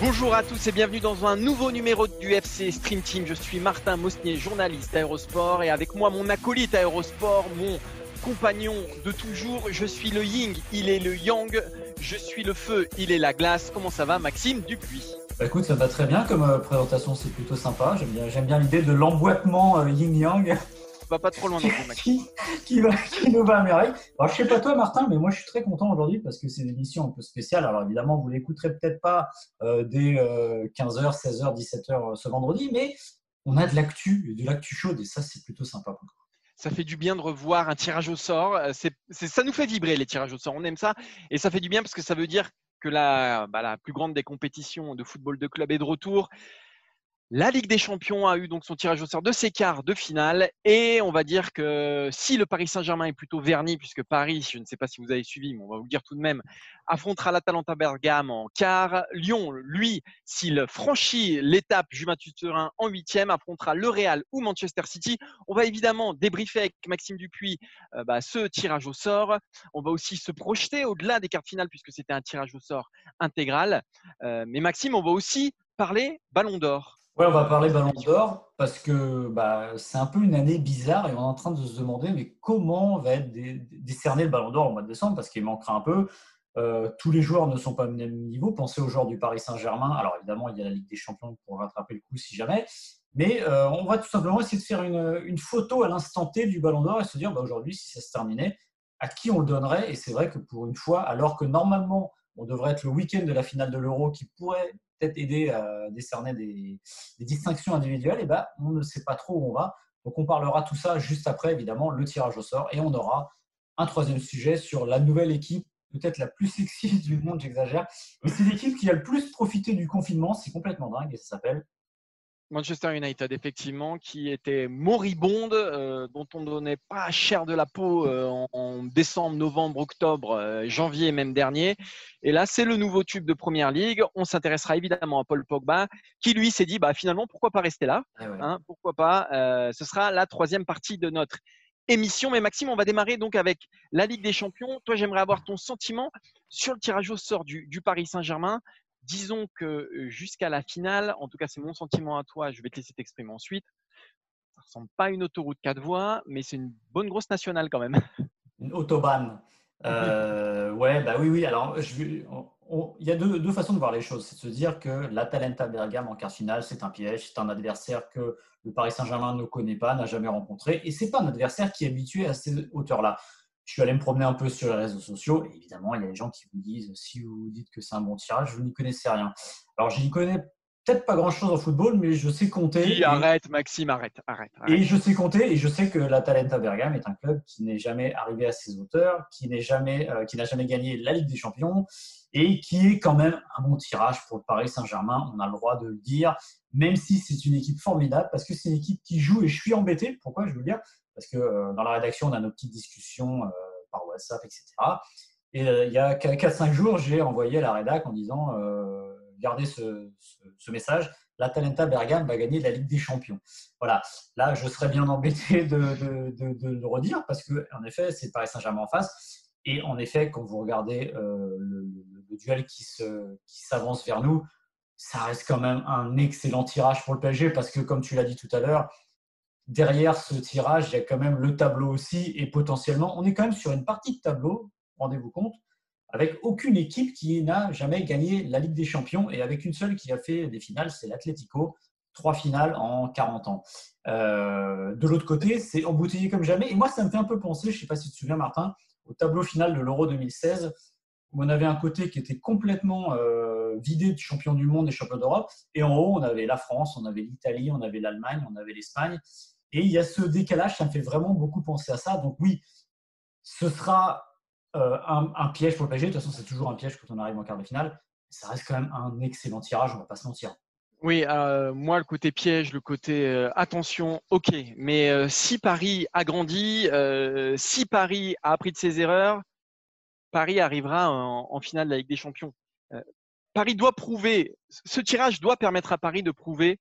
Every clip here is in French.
Bonjour à tous et bienvenue dans un nouveau numéro du FC Stream Team. Je suis Martin Mosnier, journaliste aérosport et avec moi mon acolyte aérosport, mon compagnon de toujours. Je suis le Ying, il est le Yang. Je suis le feu, il est la glace. Comment ça va, Maxime Dupuis? Bah écoute, ça va très bien comme euh, présentation, c'est plutôt sympa. J'aime bien, bien l'idée de l'emboîtement euh, yin-yang. Va pas trop loin non plus, Maxime. qui, va, qui nous va à merveille. Alors, je sais pas toi, Martin, mais moi, je suis très content aujourd'hui parce que c'est une émission un peu spéciale. Alors, évidemment, vous l'écouterez peut-être pas euh, dès 15h, 16h, 17h ce vendredi, mais on a de l'actu, de l'actu chaude et ça, c'est plutôt sympa ça fait du bien de revoir un tirage au sort. Euh, c'est, ça nous fait vibrer les tirages au sort. On aime ça et ça fait du bien parce que ça veut dire que la, bah, la plus grande des compétitions de football de club est de retour. La Ligue des Champions a eu donc son tirage au sort de ses quarts de finale et on va dire que si le Paris Saint-Germain est plutôt verni puisque Paris, je ne sais pas si vous avez suivi, mais on va vous le dire tout de même, affrontera l'Atalanta Bergame en quart. Lyon, lui, s'il franchit l'étape Juventus Turin en huitième, affrontera le Real ou Manchester City. On va évidemment débriefer avec Maxime Dupuis euh, bah, ce tirage au sort. On va aussi se projeter au-delà des quarts finales puisque c'était un tirage au sort intégral. Euh, mais Maxime, on va aussi parler Ballon d'Or. Ouais, on va parler Ballon d'Or parce que bah, c'est un peu une année bizarre et on est en train de se demander mais comment va être décerné le Ballon d'Or au mois de décembre? Parce qu'il manquera un peu. Euh, tous les joueurs ne sont pas au même niveau. Pensez aux joueurs du Paris Saint-Germain. Alors évidemment, il y a la Ligue des Champions pour rattraper le coup si jamais. Mais euh, on va tout simplement essayer de faire une, photo à l'instant T du Ballon d'Or et se dire bah, aujourd'hui, si ça se terminait, à qui on le donnerait? Et c'est vrai que pour une fois, alors que normalement, on devrait être le week-end de la finale de l'Euro qui pourrait aider à décerner des, distinctions individuelles, et ben, on ne sait pas trop où on va. Donc on parlera tout ça juste après, évidemment, le tirage au sort. Et on aura un troisième sujet sur la nouvelle équipe, peut-être la plus sexy du monde, j'exagère. Mais c'est l'équipe qui a le plus profité du confinement, c'est complètement dingue, et ça s'appelle Manchester United, effectivement, qui était moribonde, euh, dont on ne donnait pas cher de la peau euh, en, décembre, novembre, octobre, euh, janvier même dernier. Et là, c'est le nouveau tube de Première Ligue. On s'intéressera évidemment à Paul Pogba, qui lui s'est dit, bah, finalement, pourquoi pas rester là ah hein, Pourquoi pas Ce sera la troisième partie de notre émission. Mais Maxime, on va démarrer donc avec la Ligue des Champions. Toi, j'aimerais avoir ton sentiment sur le tirage au sort du Paris Saint-Germain disons que jusqu'à la finale, en tout cas c'est mon sentiment à toi, je vais te laisser t'exprimer ensuite, ça ne ressemble pas à une autoroute 4 voies, mais c'est une bonne grosse nationale quand même. Une autobahn. Euh, ouais, bah oui, oui. Alors, il y a deux, façons de voir les choses. C'est de se dire que l'Atalanta Bergame en quart finale, c'est un piège, c'est un adversaire que le Paris Saint-Germain ne connaît pas, n'a jamais rencontré, et c'est pas un adversaire qui est habitué à ces hauteurs-là je suis allé me promener un peu sur les réseaux sociaux. Et évidemment, il y a des gens qui vous disent si vous dites que c'est un bon tirage, vous n'y connaissez rien. Alors, je n'y connais peut-être pas grand-chose en football, mais je sais compter. arrête, Maxime, arrête, arrête, Et je sais compter, et je sais que la Talenta Bergame est un club qui n'est jamais arrivé à ses hauteurs, qui n'est jamais, euh, qui n'a jamais gagné la Ligue des Champions, et qui est quand même un bon tirage pour le Paris Saint-Germain. On a le droit de le dire, même si c'est une équipe formidable, parce que c'est une équipe qui joue, et je suis embêté. Pourquoi? Je veux dire parce que euh, dans la rédaction, on a nos petites discussions euh, par WhatsApp, etc. Et euh, il y a 4-5 jours, j'ai envoyé à la rédac en disant gardez ce, message, la Talenta Bergame va gagner la Ligue des Champions. Voilà, là, je serais bien embêté de, le redire parce que, en effet, c'est Paris Saint-Germain en face. Et en effet, quand vous regardez le, duel qui s'avance vers nous, ça reste quand même un excellent tirage pour le PSG parce que, comme tu l'as dit tout à l'heure, derrière ce tirage, il y a quand même le tableau aussi et potentiellement, on est quand même sur une partie de tableau, rendez-vous compte, avec aucune équipe qui n'a jamais gagné la Ligue des Champions et avec une seule qui a fait des finales, c'est l'Atlético, trois finales en 40 ans. Euh, de l'autre côté, c'est embouteillé comme jamais. Et moi, ça me fait un peu penser, je ne sais pas si tu te souviens, Martin, au tableau final de l'Euro 2016, où on avait un côté qui était complètement euh, vidé de champions du monde et champions d'Europe. Et en haut, on avait la France, on avait l'Italie, on avait l'Allemagne, on avait l'Espagne. Et il y a ce décalage, ça me fait vraiment beaucoup penser à ça. Donc oui, ce sera euh, un, piège pour le PSG. De toute façon, c'est toujours un piège quand on arrive en quart de finale. Ça reste quand même un excellent tirage, on va pas se mentir. Oui, euh, moi, le côté piège, le côté euh, attention, ok. Mais si Paris a grandi, si Paris a appris de ses erreurs, Paris arrivera en, finale de la Ligue des Champions. Paris doit prouver, ce tirage doit permettre à Paris de prouver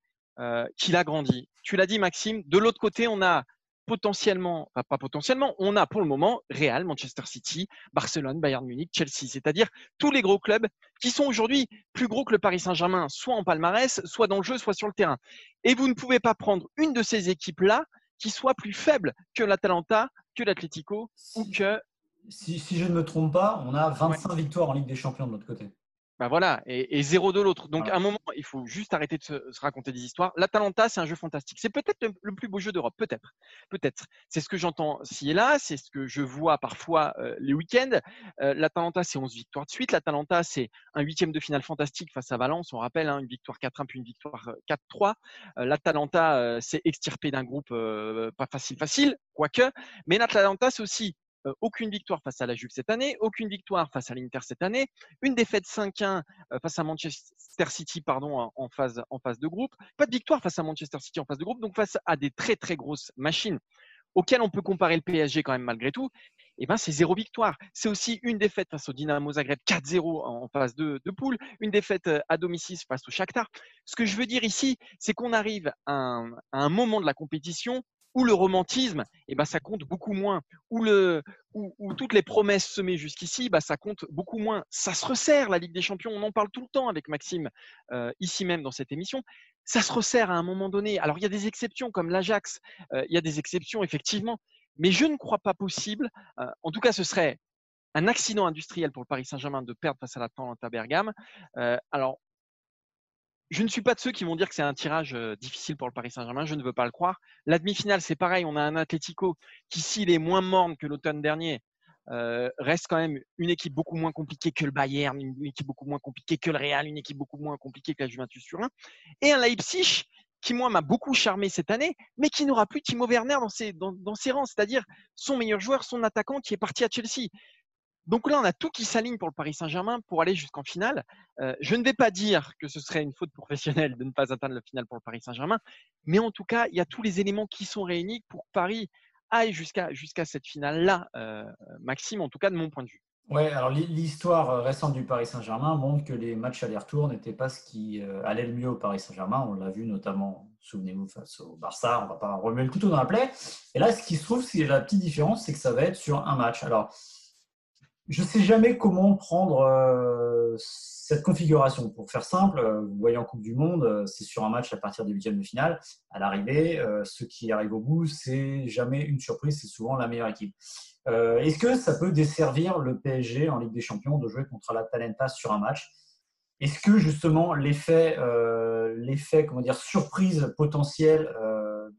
qu'il a grandi. Tu l'as dit, Maxime. De l'autre côté, on a potentiellement, enfin pas potentiellement, on a pour le moment Real, Manchester City, Barcelone, Bayern Munich, Chelsea, c'est-à-dire tous les gros clubs qui sont aujourd'hui plus gros que le Paris Saint-Germain, soit en palmarès, soit dans le jeu, soit sur le terrain. Et vous ne pouvez pas prendre une de ces équipes-là qui soit plus faible que l'Atalanta, que l'Atlético ou que. Si, je ne me trompe pas, on a 25 victoires en Ligue des Champions de l'autre côté. Bah voilà, et, zéro de l'autre. Donc à un moment, il faut juste arrêter de se, raconter des histoires. L'Atalanta, c'est un jeu fantastique. C'est peut-être le, plus beau jeu d'Europe, peut-être. Peut-être. C'est ce que j'entends ci et là, c'est ce que je vois parfois euh, les week-ends. Euh, L'Atalanta, c'est 11 victoires de suite. L'Atalanta, c'est un huitième de finale fantastique face à Valence. On rappelle, hein, une victoire 4-1 puis une victoire 4-3. Euh, L'Atalanta, c'est extirpé d'un groupe pas facile, facile, quoique. Mais l'Atalanta, c'est aussi aucune victoire face à la Juve cette année, aucune victoire face à l'Inter cette année, une défaite 5-1 face à Manchester City pardon, en, phase, en phase de groupe, pas de victoire face à Manchester City en phase de groupe, donc face à des très très grosses machines auxquelles on peut comparer le PSG quand même malgré tout, eh ben c'est zéro victoire. C'est aussi une défaite face au Dynamo Zagreb 4-0 en phase de, de, poule, une défaite à domicile face au Shakhtar. Ce que je veux dire ici, c'est qu'on arrive à un moment de la compétition où le romantisme, eh ben, ça compte beaucoup moins. Où, le, où, toutes les promesses semées jusqu'ici, bah, ça compte beaucoup moins. Ça se resserre, la Ligue des Champions. On en parle tout le temps avec Maxime, euh, ici même dans cette émission. Ça se resserre à un moment donné. Alors, il y a des exceptions comme l'Ajax. Euh, il y a des exceptions, effectivement. Mais je ne crois pas possible. Euh, en tout cas, ce serait un accident industriel pour le Paris Saint-Germain de perdre face à l'Atalanta Bergame. alors, je ne suis pas de ceux qui vont dire que c'est un tirage difficile pour le Paris Saint-Germain. Je ne veux pas le croire. La demi-finale, c'est pareil. On a un Atlético qui, s'il est moins morne que l'automne dernier, reste quand même une équipe beaucoup moins compliquée que le Bayern, une équipe beaucoup moins compliquée que le Real, une équipe beaucoup moins compliquée que la Juventus Turin. Et un Leipzig qui, moi, m'a beaucoup charmé cette année, mais qui n'aura plus Timo Werner dans ses rangs, c'est-à-dire son meilleur joueur, son attaquant qui est parti à Chelsea. Donc là, on a tout qui s'aligne pour le Paris Saint-Germain pour aller jusqu'en finale. Euh, je ne vais pas dire que ce serait une faute professionnelle de ne pas atteindre la finale pour le Paris Saint-Germain, mais en tout cas, il y a tous les éléments qui sont réunis pour que Paris aille jusqu'à cette finale-là, euh, Maxime, en tout cas de mon point de vue. Ouais, alors l'histoire récente du Paris Saint-Germain montre que les matchs aller-retour n'étaient pas ce qui euh, allait le mieux au Paris Saint-Germain. On l'a vu notamment, souvenez-vous, face au Barça. On ne va pas remuer le couteau dans la plaie. Et là, ce qui se trouve, c'est la petite différence, c'est que ça va être sur un match. Alors, je ne sais jamais comment prendre euh, cette configuration. Pour faire simple, euh, vous voyez en Coupe du Monde, euh, c'est sur un match à partir des huitièmes de finale. À l'arrivée, ce qui arrive au bout, c'est jamais une surprise, c'est souvent la meilleure équipe. Est-ce que ça peut desservir le PSG en Ligue des Champions de jouer contre la Talenta sur un match? Est-ce que justement l'effet, l'effet, comment dire, surprise potentielle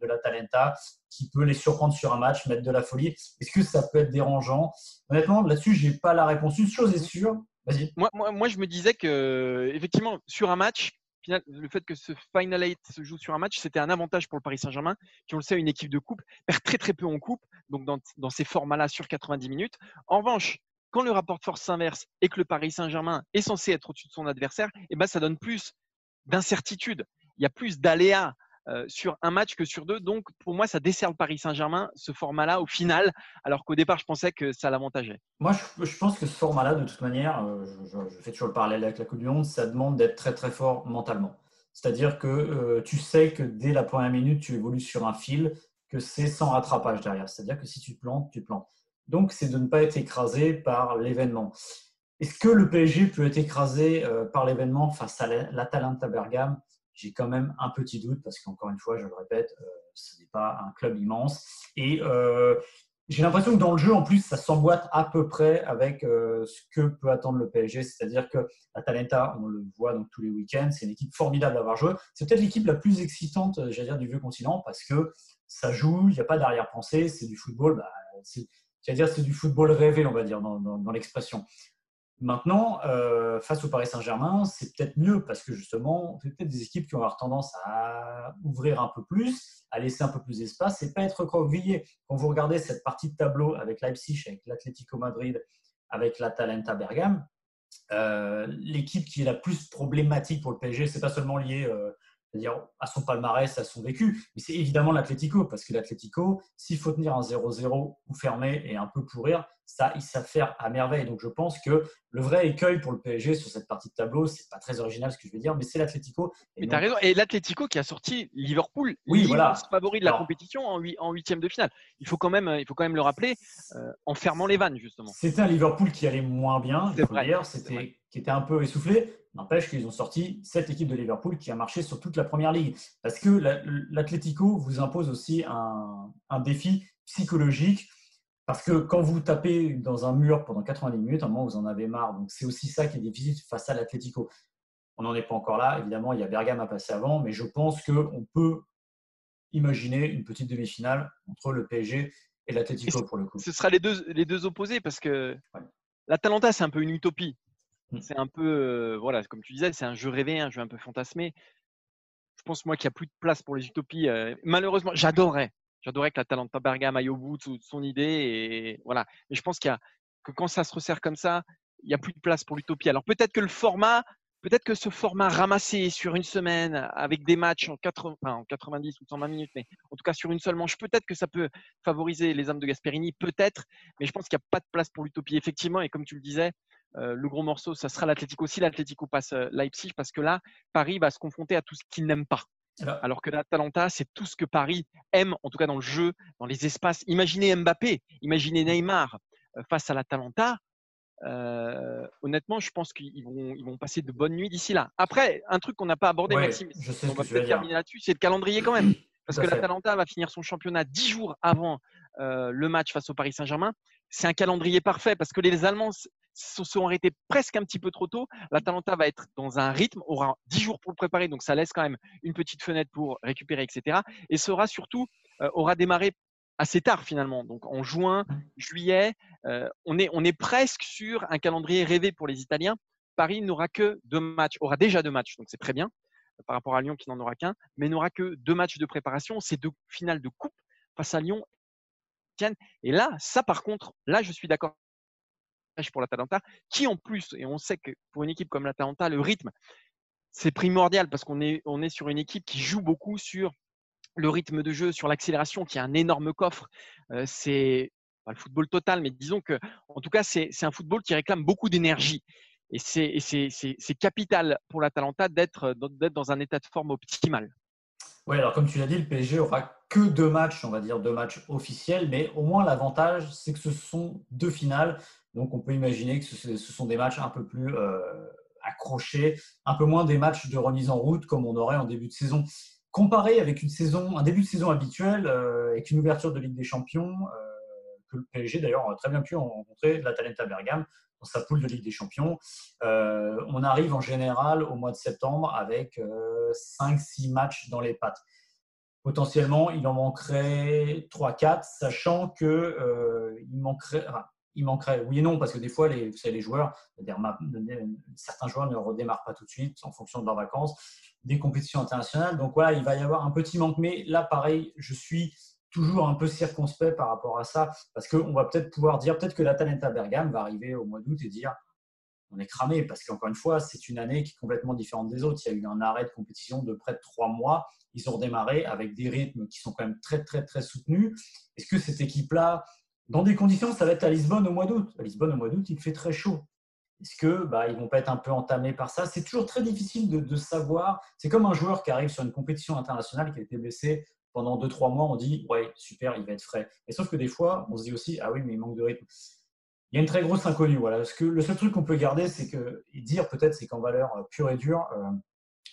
de la Talenta qui peut les surprendre sur un match, mettre de la folie. Est-ce que ça peut être dérangeant? Honnêtement, là-dessus, je n'ai pas la réponse. Une chose est sûre. Vas-y. Moi, moi, moi, je me disais que, effectivement, sur un match, le fait que ce Final 8 se joue sur un match, c'était un avantage pour le Paris Saint-Germain, qui, on le sait, une équipe de coupe, perd très très peu en coupe, donc dans, dans ces formats-là sur 90 minutes. En revanche, quand le rapport de force s'inverse et que le Paris Saint-Germain est censé être au-dessus de son adversaire, eh ben, ça donne plus d'incertitude. Il y a plus d'aléas euh, sur un match que sur deux. Donc, pour moi, ça dessert le Paris Saint-Germain, ce format-là, au final, alors qu'au départ, je pensais que ça l'avantageait. Moi, je, pense que ce format-là, de toute manière, euh, je, fais toujours le parallèle avec la Coupe du Monde, ça demande d'être très, très fort mentalement. C'est-à-dire que euh, tu sais que dès la première minute, tu évolues sur un fil, que c'est sans rattrapage derrière. C'est-à-dire que si tu te plantes, tu te plantes. Donc, c'est de ne pas être écrasé par l'événement. Est-ce que le PSG peut être écrasé par l'événement face à l'Atalanta Bergame? J'ai quand même un petit doute parce qu'encore une fois, je le répète, euh, ce n'est pas un club immense. Et euh, j'ai l'impression que dans le jeu, en plus, ça s'emboîte à peu près avec euh, ce que peut attendre le PSG. C'est-à-dire que la Talenta, on le voit donc tous les week-ends, c'est une équipe formidable à avoir joué. C'est peut-être l'équipe la plus excitante, j'allais dire, du vieux continent parce que ça joue, il n'y a pas d'arrière-pensée, c'est du football. Bah, dire, c'est du football rêvé, on va dire, dans l'expression. Maintenant, euh, face au Paris Saint-Germain, c'est peut-être mieux parce que justement, c'est peut-être des équipes qui vont avoir tendance à ouvrir un peu plus, à laisser un peu plus d'espace et pas être recroquevillé. Quand vous regardez cette partie de tableau avec Leipzig, avec l'Atlético Madrid, avec l'Atalanta Bergame, euh, l'équipe qui est la plus problématique pour le PSG, c'est pas seulement lié euh, à son palmarès, à son vécu. Mais c'est évidemment l'Atlético, parce que l'Atlético, s'il faut tenir un 0-0 ou fermer et un peu pourrir, ça, ils savent faire à merveille. Donc je pense que le vrai écueil pour le PSG sur cette partie de tableau, c'est pas très original ce que je veux dire, mais c'est l'Atlético. Mais tu as raison. Et l'Atlético qui a sorti Liverpool, oui, voilà. favori de la compétition en, huitième de finale. Il faut quand même, il faut quand même le rappeler, euh, en fermant les vannes justement. C'était un Liverpool qui allait moins bien, dire, c'était qui était un peu essoufflé. N'empêche qu'ils ont sorti cette équipe de Liverpool qui a marché sur toute la première ligue. Parce que l'Atlético vous impose aussi un, un défi psychologique parce que quand vous tapez dans un mur pendant 90 minutes, à un moment, vous en avez marre. Donc, c'est aussi ça qui est difficile face à l'Atlético. On n'en est pas encore là. Évidemment, il y a Bergame à passer avant, mais je pense qu'on peut imaginer une petite demi-finale entre le PSG et l'Atlético pour le coup. Ce sera les deux, les deux opposés parce que l'Atalanta, c'est un peu une utopie. Mm. C'est un peu, euh, voilà, comme tu disais, c'est un jeu rêvé, un jeu un peu fantasmé. Je pense, moi, qu'il n'y a plus de place pour les utopies. Euh, malheureusement, j'adorerais J'adorais que la Talenta Bergame aille au bout de son idée. Et voilà. Mais je pense qu'il y a, que quand ça se resserre comme ça, il n'y a plus de place pour l'utopie. Alors peut-être que le format, peut-être que ce format ramassé sur une semaine avec des matchs en, 80, en 90 ou 120 minutes, mais en tout cas sur une seule manche, peut-être que ça peut favoriser les âmes de Gasperini, peut-être. Mais je pense qu'il n'y a pas de place pour l'utopie, effectivement. Et comme tu le disais, euh, le gros morceau, ça sera l'Atlético si l'Atlético passe euh, Leipzig, parce que là, Paris va se confronter à tout ce qu'il n'aime pas. Alors que l'Atalanta, c'est tout ce que Paris aime, en tout cas dans le jeu, dans les espaces. Imaginez Mbappé, imaginez Neymar euh, face à l'Atalanta. Euh, honnêtement, je pense qu'ils vont, ils vont passer de bonnes nuits d'ici là. Après, un truc qu'on n'a pas abordé, Maxime, on va peut-être terminer là-dessus, c'est le calendrier quand même. Parce que l'Atalanta va finir son championnat dix jours avant euh, le match face au Paris Saint-Germain. C'est un calendrier parfait parce que les Allemands se sont arrêtés presque un petit peu trop tôt. L'Atalanta va être dans un rythme, aura 10 jours pour le préparer, donc ça laisse quand même une petite fenêtre pour récupérer, etc. Et sera surtout, euh, aura démarré assez tard finalement, donc en juin, juillet. Euh, on, est, on est presque sur un calendrier rêvé pour les Italiens. Paris n'aura que deux matchs, aura déjà deux matchs, donc c'est très bien euh, par rapport à Lyon qui n'en aura qu'un, mais n'aura que deux matchs de préparation, c'est deux finales de coupe face à Lyon. Et là, ça par contre, là je suis d'accord pour l'Atalanta, qui en plus, et on sait que pour une équipe comme l'Atalanta, le rythme, c'est primordial parce qu'on est, on est sur une équipe qui joue beaucoup sur le rythme de jeu, sur l'accélération, qui est un énorme coffre. Euh, c'est pas le football total, mais disons que, en tout cas, c'est un football qui réclame beaucoup d'énergie. Et c'est capital pour l'Atalanta d'être dans un état de forme optimal. Oui, alors comme tu l'as dit, le PSG aura que deux matchs, on va dire deux matchs officiels, mais au moins l'avantage, c'est que ce sont deux finales. Donc on peut imaginer que ce, sont des matchs un peu plus euh, accrochés, un peu moins des matchs de remise en route comme on aurait en début de saison. Comparé avec une saison, un début de saison habituel, euh, avec une ouverture de Ligue des Champions, euh, que le PSG d'ailleurs a très bien pu rencontrer la Talenta Bergame dans sa poule de Ligue des Champions. on arrive en général au mois de septembre avec 5-6 matchs dans les pattes potentiellement, il en manquerait 3-4, sachant que il manquerait, il manquerait, oui et non, parce que des fois, les, vous savez, les joueurs, certains joueurs ne redémarrent pas tout de suite en fonction de leurs vacances, des compétitions internationales. Donc voilà, il va y avoir un petit manque. Mais là, pareil, je suis toujours un peu circonspect par rapport à ça, parce qu'on va peut-être pouvoir dire, peut-être que la Talenta Bergame va arriver au mois d'août et dire, on est cramé, parce qu'encore une fois, c'est une année qui est complètement différente des autres. Il y a eu un arrêt de compétition de près de trois mois. Ils ont redémarré avec des rythmes qui sont quand même très, très, très soutenus. Est-ce que cette équipe-là dans des conditions, ça va être à Lisbonne au mois d'août. À Lisbonne au mois d'août, il fait très chaud. Est-ce que bah, vont pas être un peu entamés par ça? C'est toujours très difficile de, savoir. C'est comme un joueur qui arrive sur une compétition internationale qui a été blessé pendant 2-3 mois. On dit ouais super, il va être frais. Et sauf que des fois, on se dit aussi ah oui mais il manque de rythme. Il y a une très grosse inconnue. Voilà. que le seul truc qu'on peut garder, c'est que dire peut-être, c'est qu'en valeur euh, pure et dure, euh,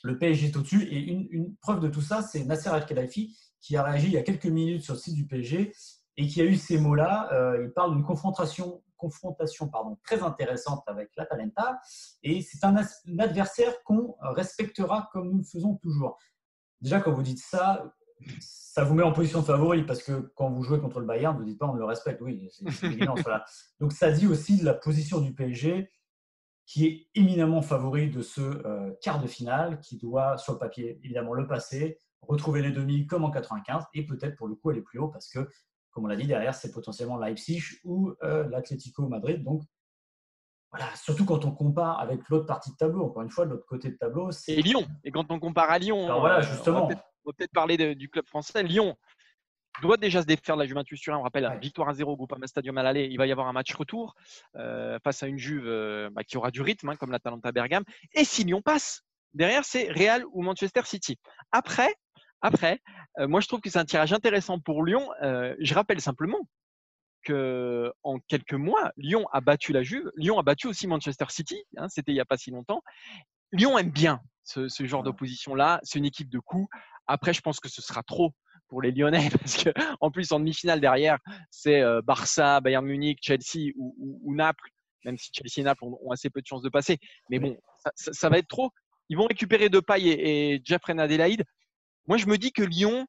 le PSG est au-dessus. Et une, une, preuve de tout ça, c'est Nasser El Khelaifi qui a réagi il y a quelques minutes sur le site du PSG et qui a eu ces mots-là. Euh, il parle d'une confrontation, confrontation pardon, très intéressante avec l'Atalanta, et c'est un, adversaire qu'on respectera comme nous le faisons toujours. Déjà, quand vous dites ça, ça vous met en position de favori, parce que quand vous jouez contre le Bayern, vous ne dites pas on le respecte. Oui, c'est évident. Donc ça dit aussi de la position du PSG qui est éminemment favori de ce quart de finale, qui doit, sur le papier, évidemment, le passer, retrouver les demi comme en 95 et peut-être pour le coup aller plus haut parce que, comme on l'a dit, derrière, c'est potentiellement Leipzig ou l'Atlético Madrid. Donc, voilà, surtout quand on compare avec l'autre partie de tableau. Encore une fois, de l'autre côté de tableau, c'est. Et Lyon. Et quand on compare à Lyon, Alors voilà, justement. on va peut-être parler du club français. Lyon doit déjà se défaire de la Juventus Turin. On rappelle, victoire à 0 au Groupama Stadium à l'aller. Il va y avoir un match retour euh, face à une Juve euh, bah, qui aura du rythme, hein, comme l'Atalanta Bergame. Et si Lyon passe, derrière, c'est Real ou Manchester City. Après, après euh, moi, je trouve que c'est un tirage intéressant pour Lyon. je rappelle simplement que en quelques mois, Lyon a battu la Juve. Lyon a battu aussi Manchester City. Hein, C'était il n'y a pas si longtemps. Lyon aime bien ce, ce genre d'opposition-là. C'est une équipe de coups. Après, je pense que ce sera trop pour les Lyonnais parce que en plus en demi-finale derrière, c'est euh, Barça, Bayern Munich, Chelsea ou, Naples. Même si Chelsea et Naples ont, assez peu de chances de passer, mais bon, ça, va être trop. Ils vont récupérer Depay et, et Jeffrey Adelaide. Moi, je me dis que Lyon,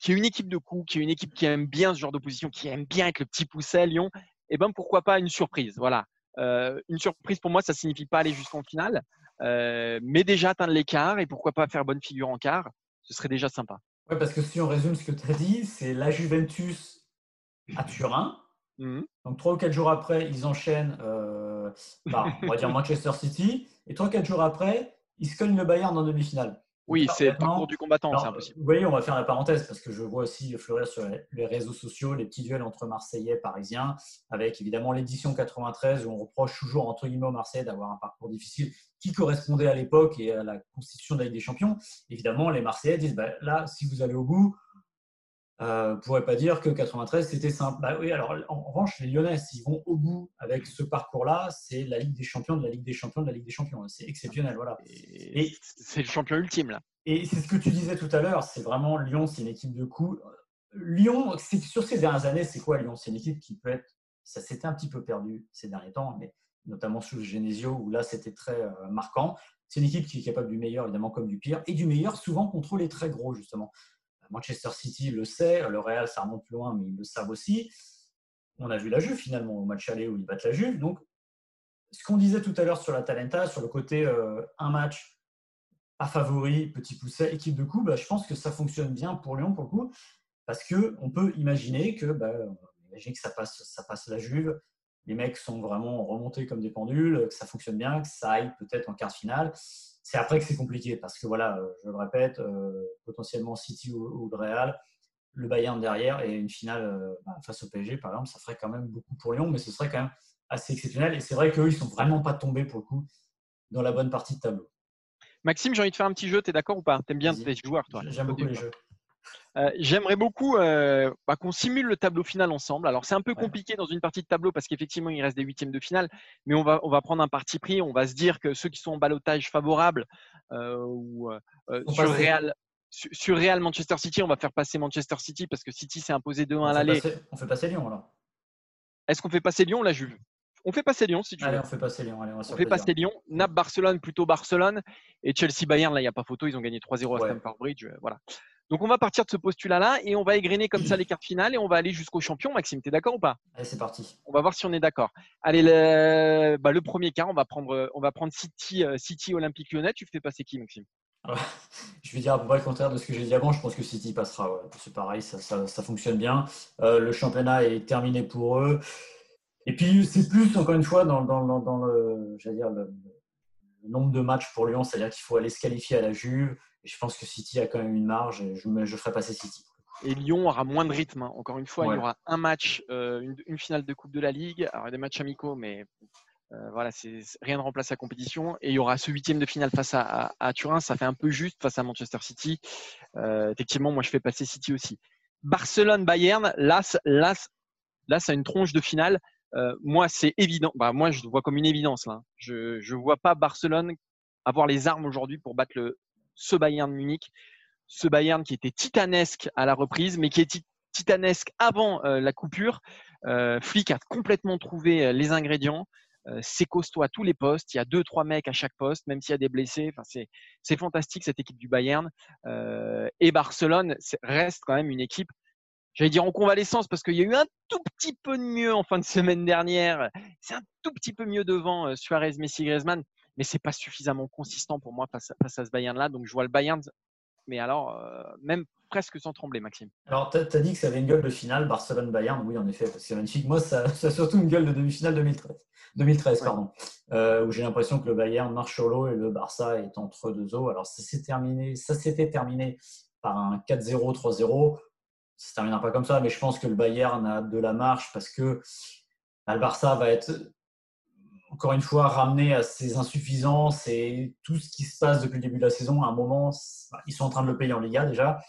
qui est une équipe de coups, qui est une équipe qui aime bien ce genre d'opposition, qui aime bien avec le petit pousset Lyon, et eh ben pourquoi pas une surprise. Voilà, euh, une surprise pour moi, ça signifie pas aller jusqu'en finale, euh, mais déjà atteindre l'écart et pourquoi pas faire bonne figure en quart, ce serait déjà sympa. Oui, parce que si on résume ce que tu as dit, c'est la Juventus à Turin. Mmh. Donc, trois ou quatre jours après, ils enchaînent, euh, bah, on va dire Manchester City. Et trois ou quatre jours après, ils se cognent le Bayern en demi-finale. Oui, c'est le parcours du combattant, c'est impossible. Vous voyez, on va faire la parenthèse parce que je vois aussi fleurir sur les réseaux sociaux les petits duels entre Marseillais et Parisiens, avec évidemment l'édition 93 où on reproche toujours entre guillemets aux Marseillais d'avoir un parcours difficile qui correspondait à l'époque et à la constitution de la Ligue des Champions. Évidemment, les Marseillais disent bah, là, si vous allez au bout, euh, ne pourrez pas dire que 93 c'était simple. Bah oui, alors en, revanche, les Lyonnais, s'ils vont au bout avec ce parcours-là, c'est la Ligue des Champions, de la Ligue des Champions, de la Ligue des Champions. C'est exceptionnel, voilà. Et, c'est le champion ultime là. Et c'est ce que tu disais tout à l'heure, c'est vraiment Lyon, c'est une équipe de coups. Lyon, sur ces dernières années, c'est quoi Lyon? C'est une équipe qui peut être, ça s'était un petit peu perdu ces derniers temps, mais notamment sous le Genesio où là c'était très euh, marquant. C'est une équipe qui est capable du meilleur évidemment comme du pire et du meilleur souvent contre les très gros justement. Manchester City le sait, le Real, ça remonte plus loin, mais ils le savent aussi. On a vu la Juve finalement au match aller où ils battent la Juve. Donc, ce qu'on disait tout à l'heure sur la Talenta, sur le côté euh, un match, pas favori, petit pousset, équipe de coup, bah, je pense que ça fonctionne bien pour Lyon pour le coup, parce qu'on peut imaginer que, bah, que ça passe, ça passe la Juve, les mecs sont vraiment remontés comme des pendules, que ça fonctionne bien, que ça aille peut-être en quart de finale. C'est après que c'est compliqué parce que voilà, euh, je le répète, euh, potentiellement City ou, le Real, le Bayern derrière et une finale euh, bah, face au PSG par exemple, ça ferait quand même beaucoup pour Lyon, mais ce serait quand même assez exceptionnel. Et c'est vrai qu'eux, ils sont vraiment pas tombés pour le coup dans la bonne partie de tableau. Maxime, j'ai envie de faire un petit jeu, tu es d'accord ou pas? Tu aimes bien les joueurs, toi J'aime beaucoup les jeux. Euh, j'aimerais beaucoup euh, bah, qu'on simule le tableau final ensemble. Alors c'est un peu compliqué dans une partie de tableau parce qu'effectivement il reste des huitièmes de finale, mais on va, on va prendre un parti pris. On va se dire que ceux qui sont en balotage favorable euh, ou sur Real, sur, Real Manchester City, on va faire passer Manchester City parce que City s'est imposé 2-1 à l'aller. On fait passer Lyon alors. Est-ce qu'on fait passer Lyon la Juve? On fait passer Lyon si tu Allez, on fait passer Lyon. on, fait passer Lyon. Nap Barcelone plutôt Barcelone et Chelsea Bayern là il n'y a pas photo. Ils ont gagné 3-0 à Stamford Bridge. Voilà. Donc on va partir de ce postulat-là et on va égrener comme ça les cartes finales et on va aller jusqu'au champion. Maxime, tu es d'accord ou pas? Allez, c'est parti. On va voir si on est d'accord. Allez, le, bah, le premier quart, on va prendre, on va prendre City, euh, City Olympique Lyonnais. Tu fais passer qui, Maxime? Je vais dire à peu près le contraire de ce que j'ai dit avant. Je pense que City passera. C'est pareil, ça, ça, fonctionne bien. Euh, le championnat est terminé pour eux. Et puis c'est plus, encore une fois, dans, dans, dans le, dire, le, le nombre de matchs pour Lyon, c'est-à-dire qu'il faut aller se qualifier à la Juve je pense que City a quand même une marge et je, me, je ferai passer City. Et Lyon aura moins de rythme. Hein. Encore une fois, il y aura un match, euh, une, finale de Coupe de la Ligue. Alors, il y a des matchs amicaux, mais euh, voilà, c'est rien ne remplace la compétition. Et il y aura ce huitième de finale face à, Turin. Ça fait un peu juste face à Manchester City. Euh, effectivement, moi, je fais passer City aussi. Barcelone-Bayern, là, là, là, ça a une tronche de finale. moi, c'est évident. Bah, moi, je le vois comme une évidence. Là. Je ne vois pas Barcelone avoir les armes aujourd'hui pour battre le, ce Bayern Munich, ce Bayern qui était titanesque à la reprise, mais qui est titanesque avant euh, la coupure. Euh, Flick a complètement trouvé euh, les ingrédients. c'est costaud à tous les postes. Il y a deux, trois mecs à chaque poste, même s'il y a des blessés. Enfin, c'est fantastique cette équipe du Bayern. et Barcelone reste quand même une équipe j'allais dire en convalescence parce qu'il y a eu un tout petit peu de mieux en fin de semaine dernière. C'est un tout petit peu mieux devant Suarez, Messi, Griezmann, mais c'est pas suffisamment consistant pour moi face à, ce Bayern-là. Donc je vois le Bayern, mais alors euh, même presque sans trembler, Maxime. Alors tu as, dit que ça avait une gueule de finale, Barcelone-Bayern. Oui, en effet, c'est magnifique. Moi, ça, ça, a surtout une gueule de demi-finale 2013. 2013, pardon, euh, où j'ai l'impression que le Bayern marche sur l'eau et le Barça est entre deux eaux. Alors ça s'est terminé, ça s'était terminé par un 4-0, 3-0 ça ne terminera pas comme ça, mais je pense que le Bayern a de la marche parce que bah, le Barça va être encore une fois ramené à ses insuffisances et tout ce qui se passe depuis le début de la saison. À un moment, bah, ils sont en train de le payer en Liga déjà,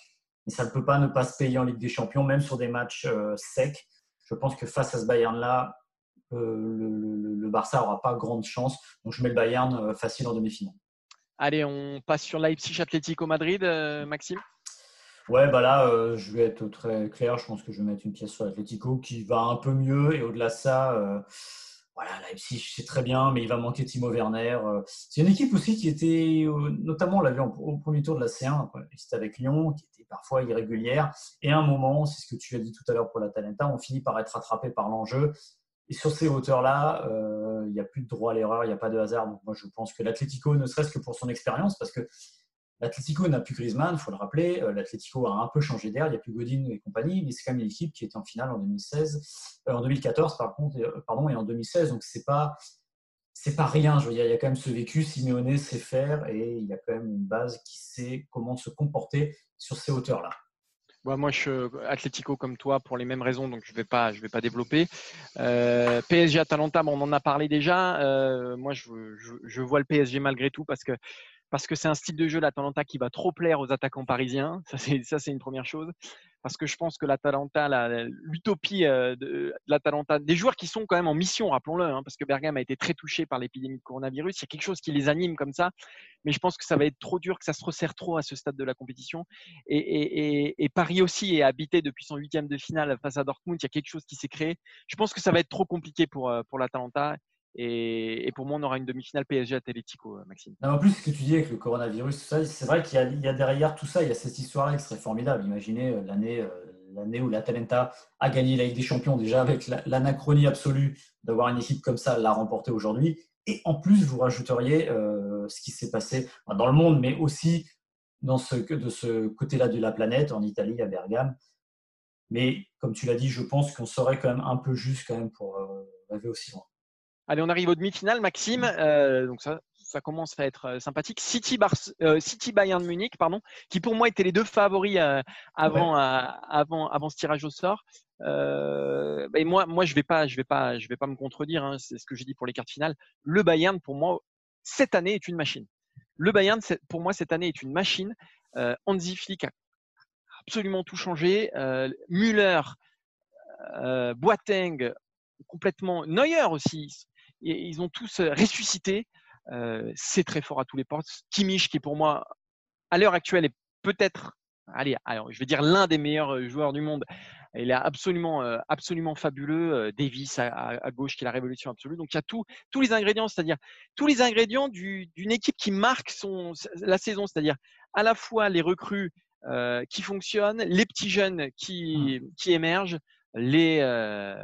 mais ça ne peut pas ne pas se payer en Ligue des Champions, même sur des matchs euh, secs. Je pense que face à ce Bayern-là, euh, le, Barça n'aura pas grande chance. Donc je mets le Bayern euh, facile en demi-finale. Allez, on passe sur Leipzig Atlético Madrid, Maxime? Ouais, bah là, euh, je vais être très clair. Je pense que je vais mettre une pièce sur l'Atletico qui va un peu mieux. Et au-delà de ça, euh, voilà, Leipzig, c'est très bien, mais il va manquer Timo Werner. Euh. c'est une équipe aussi qui était, notamment, on l'a vu au premier tour de la C1, c'était avec Lyon, qui était parfois irrégulière. Et à un moment, c'est ce que tu as dit tout à l'heure pour la Talenta, on finit par être rattrapé par l'enjeu. Et sur ces hauteurs-là, il n'y a plus de droit à l'erreur, il n'y a pas de hasard. Donc moi, je pense que l'Atletico, ne serait-ce que pour son expérience, parce que L'Atlético n'a plus Griezmann, il faut le rappeler. Euh, L'Atlético a un peu changé d'air, il n'y a plus Godin et compagnie, mais c'est quand même une équipe qui était en finale en 2016, euh, en 2014 par contre, euh, pardon, et en 2016. Donc c'est pas c'est pas rien. Je veux dire, il y a quand même ce vécu. Simeone sait faire et il y a quand même une base qui sait comment se comporter sur ces hauteurs-là. moi, je suis Atlético comme toi pour les mêmes raisons, donc je ne vais, pas, vais pas développer. PSG Atalanta, bon, on en a parlé déjà. moi, je, je, vois le PSG malgré tout parce que parce que c'est un style de jeu, l'Atalanta, qui va trop plaire aux attaquants parisiens. Ça, c'est, une première chose. Parce que je pense que l'Atalanta, l'utopie euh, de, l'Atalanta, des joueurs qui sont quand même en mission, rappelons-le, hein, parce que Bergame a été très touché par l'épidémie de coronavirus. Il y a quelque chose qui les anime comme ça. Mais je pense que ça va être trop dur, que ça se resserre trop à ce stade de la compétition. Et, Paris aussi est habité depuis son huitième de finale face à Dortmund. Il y a quelque chose qui s'est créé. Je pense que ça va être trop compliqué pour, euh, pour l'Atalanta. Et, pour moi, on aura une demi-finale PSG Atlético, euh, Maxime. en plus, ce que tu dis avec le coronavirus, c'est vrai qu'il y, a derrière tout ça, il y a cette histoire-là qui serait formidable. Imaginez euh, l'année euh, l'année où l'Atalanta a gagné la Ligue des Champions, déjà avec l'anachronie absolue d'avoir une équipe comme ça, l'a remporter aujourd'hui. Et en plus, vous rajouteriez ce qui s'est passé dans le monde, mais aussi dans ce, de ce côté-là de la planète, en Italie, à Bergame. Mais comme tu l'as dit, je pense qu'on serait quand même un peu juste quand même pour rêver aussi loin. Allez, on arrive aux demi-finales, Maxime. Euh, donc ça, ça commence à être euh, sympathique. City, euh, City Bayern Munich, pardon, qui pour moi étaient les deux favoris avant, avant, avant ce tirage au sort. et moi, moi, je vais pas, je vais pas, je vais pas me contredire. Hein, c'est ce que j'ai dit pour les cartes finales. Le Bayern, pour moi, cette année est une machine. Le Bayern, pour moi, cette année est une machine. Hansi Flick a absolument tout changé. Müller, Boateng, complètement. Neuer aussi ils ont tous euh, ressuscité. Euh, c'est très fort à tous les portes. Kimmich, qui pour moi, à l'heure actuelle, est peut-être, allez, alors, je vais dire l'un des meilleurs euh, joueurs du monde. Il est absolument, absolument fabuleux. Davis à, gauche, qui est la révolution absolue. Donc il y a tous les ingrédients, c'est-à-dire tous les ingrédients d'une équipe qui marque son, la saison, c'est-à-dire à la fois les recrues qui fonctionnent, les petits jeunes qui, mmh. qui émergent, les, euh,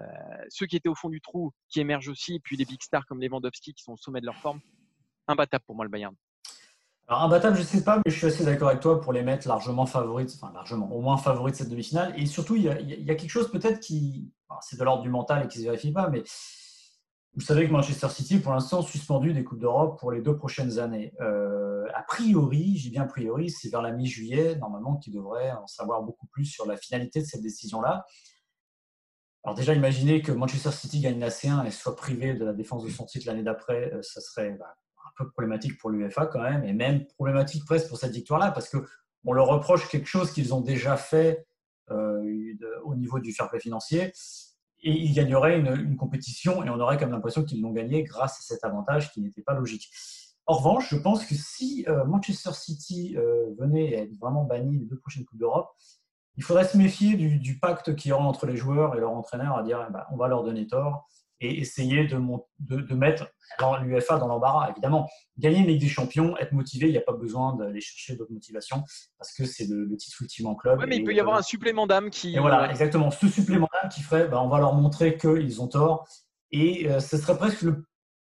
ceux qui étaient au fond du trou qui émergent aussi, et puis les big stars comme Lewandowski qui sont au sommet de leur forme. Imbattable pour moi le Bayern. Alors imbattable, je ne sais pas, mais je suis assez d'accord avec toi pour les mettre largement favoris, enfin largement, au moins favoris de cette demi-finale. Et surtout, il y, a, quelque chose peut-être qui, c'est de l'ordre du mental et qui ne se vérifie pas, mais vous savez que Manchester City, pour l'instant, suspendu des Coupes d'Europe pour les deux prochaines années. Euh, a priori, j'ai bien a priori, c'est vers la mi-juillet, normalement, qui devrait en savoir beaucoup plus sur la finalité de cette décision-là. Alors déjà, imaginez que Manchester City gagne la C1 et soit privé de la défense de son titre l'année d'après, euh, ça serait bah, un peu problématique pour l'UEFA quand même, et même problématique presque pour cette victoire-là, parce qu'on leur reproche quelque chose qu'ils ont déjà fait euh, au niveau du fair play financier, et ils gagneraient une, compétition, et on aurait comme l'impression qu'ils l'ont gagné grâce à cet avantage qui n'était pas logique. En revanche, je pense que si euh, Manchester City venait à être vraiment banni des deux prochaines Coupes d'Europe, il faudrait se méfier du, pacte qu'il y aura entre les joueurs et leur entraîneur à dire eh ben, on va leur donner tort et essayer de, de, mettre l'UFA dans l'embarras, évidemment. Gagner une Ligue des Champions, être motivé, il n'y a pas besoin d'aller chercher d'autres motivations parce que c'est le, titre ultime en club. Oui, mais il peut y avoir un supplément d'âme qui. Et voilà, exactement. Ce supplément d'âme qui ferait, bah, on va leur montrer qu'ils ont tort. Et euh, ce serait presque le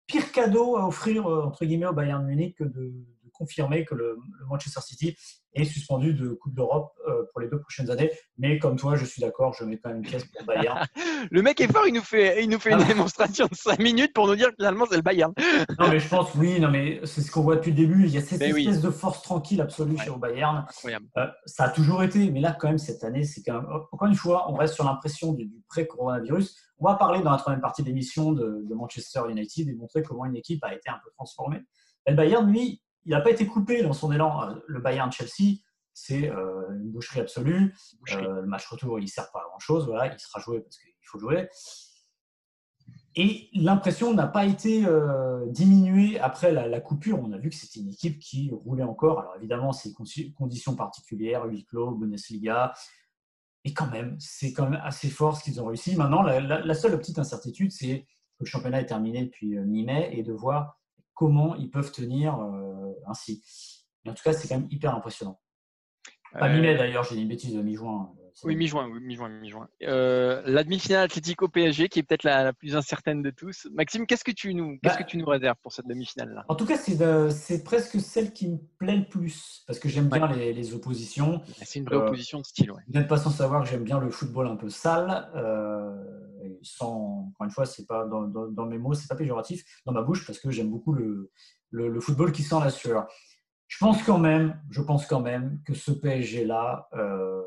pire cadeau à offrir, euh, entre guillemets, au Bayern Munich que de, confirmer que le, Manchester City est suspendu de Coupe d'Europe euh, pour les deux prochaines années. Mais comme toi, je suis d'accord, je mets quand même une pièce pour Bayern. le mec est fort, il nous fait, il nous fait une ah. démonstration de 5 minutes pour nous dire que finalement c'est le Bayern. non, mais je pense, oui, non, mais c'est ce qu'on voit depuis le début. Il y a cette espèce de force tranquille absolue chez le Bayern. Euh, ça a toujours été, mais là, quand même, cette année, c'est quand même. Encore une fois, on reste sur l'impression du, pré-coronavirus. On va parler dans la troisième partie de l'émission de, de Manchester United et montrer comment une équipe a été un peu transformée. Et le Bayern, lui, il n'a pas été coupé dans son élan. Le Bayern-Chelsea, c'est euh, une boucherie absolue. Euh, le match retour, il ne sert pas à grand-chose. Voilà, il sera joué parce qu'il faut jouer. Et l'impression n'a pas été euh, diminuée après la, coupure. On a vu que c'était une équipe qui roulait encore. Alors évidemment, c'est conditions particulières, huis clos, Bundesliga. Et quand même, c'est quand même assez fort ce qu'ils ont réussi. Maintenant, la, la seule petite incertitude, c'est que le championnat est terminé depuis mi-mai et de voir comment ils peuvent tenir euh, ainsi. Mais en tout cas, c'est quand même hyper impressionnant. Pas mi-mai d'ailleurs, j'ai dit une bêtise de mi-juin. Euh, oui, mi-juin, oui, mi-juin, mi-juin. Euh, la demi-finale Atlético PSG, qui est peut-être la, plus incertaine de tous. Maxime, qu'est-ce que tu nous, qu'est-ce bah, que tu nous réserves pour cette demi-finale-là? En tout cas, c'est, presque celle qui me plaît le plus, parce que j'aime bien les, oppositions. C'est une vraie opposition de style, ouais. Vous n'êtes pas sans savoir que j'aime bien le football un peu sale. Sans, encore une fois, c'est pas dans, mes mots, c'est pas péjoratif dans ma bouche, parce que j'aime beaucoup le, football qui sent la sueur. Je pense quand même, je pense quand même que ce PSG-là euh,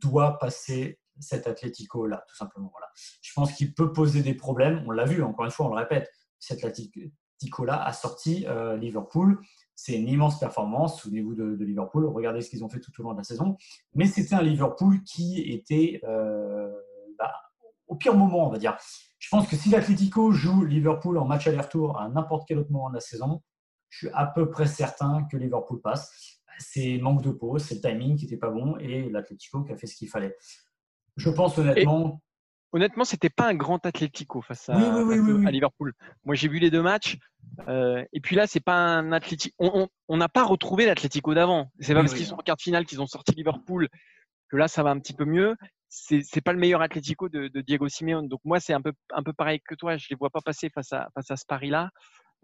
doit passer cet Atlético-là, tout simplement. Je pense qu'il peut poser des problèmes. On l'a vu, encore une fois, on le répète, cet Atlético-là a sorti euh, Liverpool. C'est une immense performance. Souvenez-vous de, Liverpool. Regardez ce qu'ils ont fait tout au long de la saison. Mais c'était un Liverpool qui était euh, bah, au pire moment, on va dire. Je pense que si l'Atlético joue Liverpool en match aller-retour à n'importe quel autre moment de la saison, je suis à peu près certain que Liverpool passe. C'est manque de pause, c'est le timing qui n'était pas bon et l'Atlético qui a fait ce qu'il fallait. Je pense honnêtement. honnêtement, c'était pas un grand Atlético face à, à Liverpool. Moi, j'ai vu les deux matchs. Euh, et puis là, c'est pas un Atlético. On n'a pas retrouvé l'Atlético d'avant. C'est pas parce qu'ils sont en quart de finale qu'ils ont sorti Liverpool que là, ça va un petit peu mieux. C'est pas le meilleur Atlético de, Diego Simeone. Donc moi, c'est un peu, un peu pareil que toi. Je les vois pas passer face à, face à ce pari-là.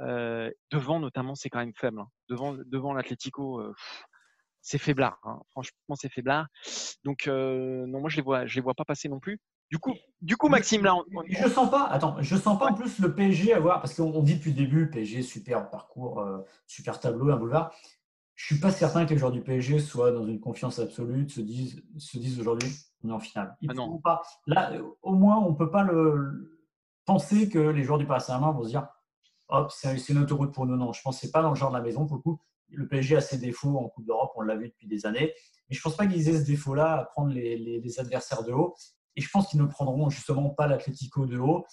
Euh, devant, notamment, c'est quand même faible. Hein. Devant, devant l'Atlético, euh, c'est faiblard. Hein. Franchement, c'est faiblard. Donc, euh, non, moi, je les vois, je les vois pas passer non plus. Du coup, du coup, Maxime, là, je sens pas. Attends, je sens pas en plus le PSG avoir parce qu'on dit depuis le début, PSG super parcours, super tableau, un boulevard. Je suis pas certain que les joueurs du PSG soient dans une confiance absolue, se disent, se disent aujourd'hui, on est en finale. Ils ah pas. Là, au moins, on peut pas le penser que les joueurs du Paris Saint-Germain vont se dire hop, c'est une autoroute pour nous. Non, je pense que ce n'est pas dans le genre de la maison pour le coup. Le PSG a ses défauts en Coupe d'Europe, on l'a vu depuis des années. Mais je ne pense pas qu'ils aient ce défaut-là à prendre les, adversaires de haut. Et je pense qu'ils ne prendront justement pas l'Atlético de haut.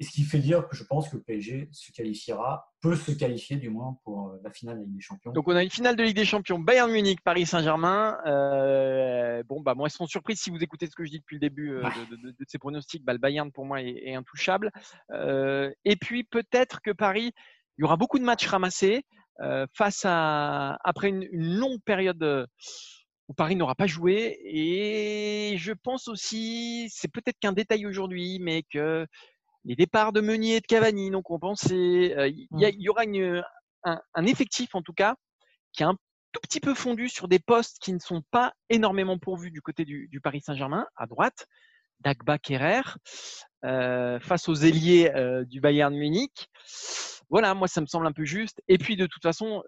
Et ce qui fait dire que je pense que le PSG se qualifiera, peut se qualifier du moins pour euh, la finale de Ligue des Champions. Donc on a une finale de Ligue des Champions, Bayern Munich, Paris Saint-Germain. Euh, bon, bah moi, ils sont surpris si vous écoutez ce que je dis depuis le début euh, de, ces pronostics. Bah, le Bayern, pour moi, est, intouchable. et puis peut-être que Paris, il y aura beaucoup de matchs ramassés face à, après une longue période où Paris n'aura pas joué. Et je pense aussi, c'est peut-être qu'un détail aujourd'hui, mais que les départs de Meunier et de Cavani. Donc, on pensait, euh, il y, aura un, effectif en tout cas qui est un tout petit peu fondu sur des postes qui ne sont pas énormément pourvus du côté du, Paris Saint-Germain à droite. Dagba Kerrer euh, face aux ailiers euh, du Bayern Munich. Voilà, moi ça me semble un peu juste. Et puis de toute façon,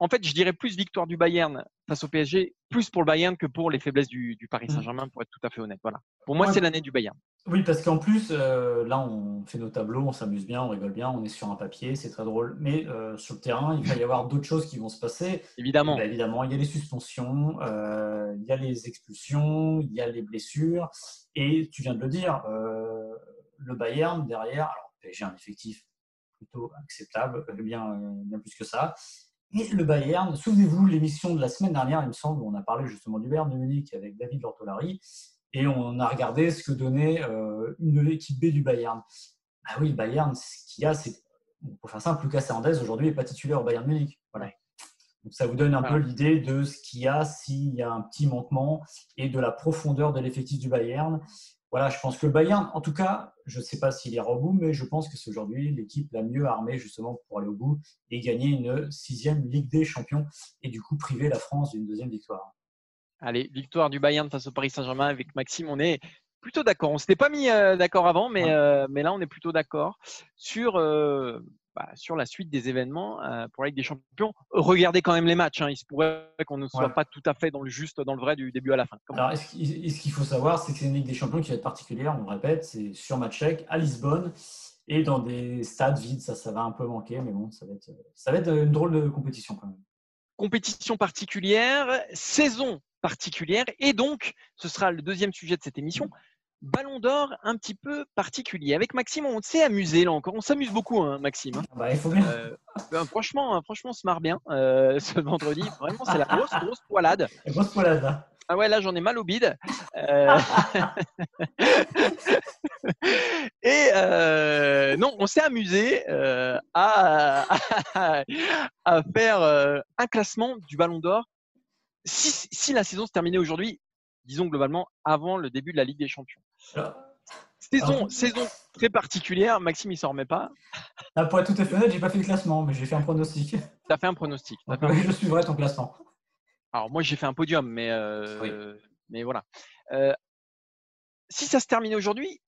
en fait, je dirais plus victoire du Bayern face au PSG, plus pour le Bayern que pour les faiblesses du, Paris mmh. Saint-Germain, pour être tout à fait honnête. Voilà. Pour moi, c'est l'année du Bayern. Oui, parce qu'en plus, euh, là, on fait nos tableaux, on s'amuse bien, on rigole bien, on est sur un papier, c'est très drôle. Mais euh, sur le terrain, il va y avoir d'autres choses qui vont se passer. Évidemment. Bah, évidemment, il y a les suspensions, euh, il y a les expulsions, il y a les blessures. Et tu viens de le dire, le Bayern derrière, alors j'ai un effectif plutôt acceptable, bien, bien plus que ça. Et le Bayern, souvenez-vous, l'émission de la semaine dernière, il me semble, où on a parlé justement du Bayern de Munich avec David Lortolari, et on a regardé ce que donnait euh, une de l'équipe B du Bayern. Ah oui, Bayern, ce qu'il y a, c'est, pour faire simple, Lucas Hernandez aujourd'hui n'est pas titulaire au Bayern Munich. Voilà. Donc ça vous donne un peu l'idée de ce qu'il y a s'il y a un petit manquement et de la profondeur de l'effectif du Bayern. Voilà, je pense que le Bayern, en tout cas, je ne sais pas s'il ira au bout, mais je pense que c'est aujourd'hui l'équipe la mieux armée justement pour aller au bout et gagner une sixième Ligue des Champions et du coup priver la France d'une deuxième victoire. Allez, victoire du Bayern face au Paris Saint-Germain avec Maxime. On est plutôt d'accord. On ne s'était pas mis euh, d'accord avant, mais, euh, mais là, on est plutôt d'accord sur, euh, bah, sur la suite des événements pour la Ligue des Champions. Regardez quand même les matchs. Hein. Il se pourrait qu'on ne soit pas tout à fait dans le juste, dans le vrai du début à la fin. Alors, ce qu'il faut savoir, c'est que c'est une Ligue des Champions qui va être particulière. On le répète, c'est sur match à Lisbonne et dans des stades vides. Ça, ça va un peu manquer, mais bon, ça va être, ça va être une drôle de compétition quand même. Compétition particulière, saison particulière, et donc ce sera le deuxième sujet de cette émission ballon d'or un petit peu particulier. Avec Maxime, on s'est amusé là encore. On s'amuse beaucoup, hein, Maxime. Hein. Bah, il faut bien. Euh, ben, franchement, hein, franchement, on se marre bien euh, ce vendredi. Vraiment, c'est la grosse, grosse poilade. La grosse poilade. Hein. Ah ouais, là, j'en ai mal au bide. Euh, et non, on s'est amusé à, à, faire un classement du ballon d'or. Si, si la saison se terminait aujourd'hui, disons globalement avant le début de la Ligue des Champions. saison, saison très particulière, Maxime il s'en remet pas. Ah, pour être tout à fait honnête, j'ai pas fait le classement, mais j'ai fait un pronostic. Tu as fait un pronostic. Je suivrai ton classement. Alors moi j'ai fait un podium, mais, euh, mais voilà. Euh, si ça se terminait aujourd'hui,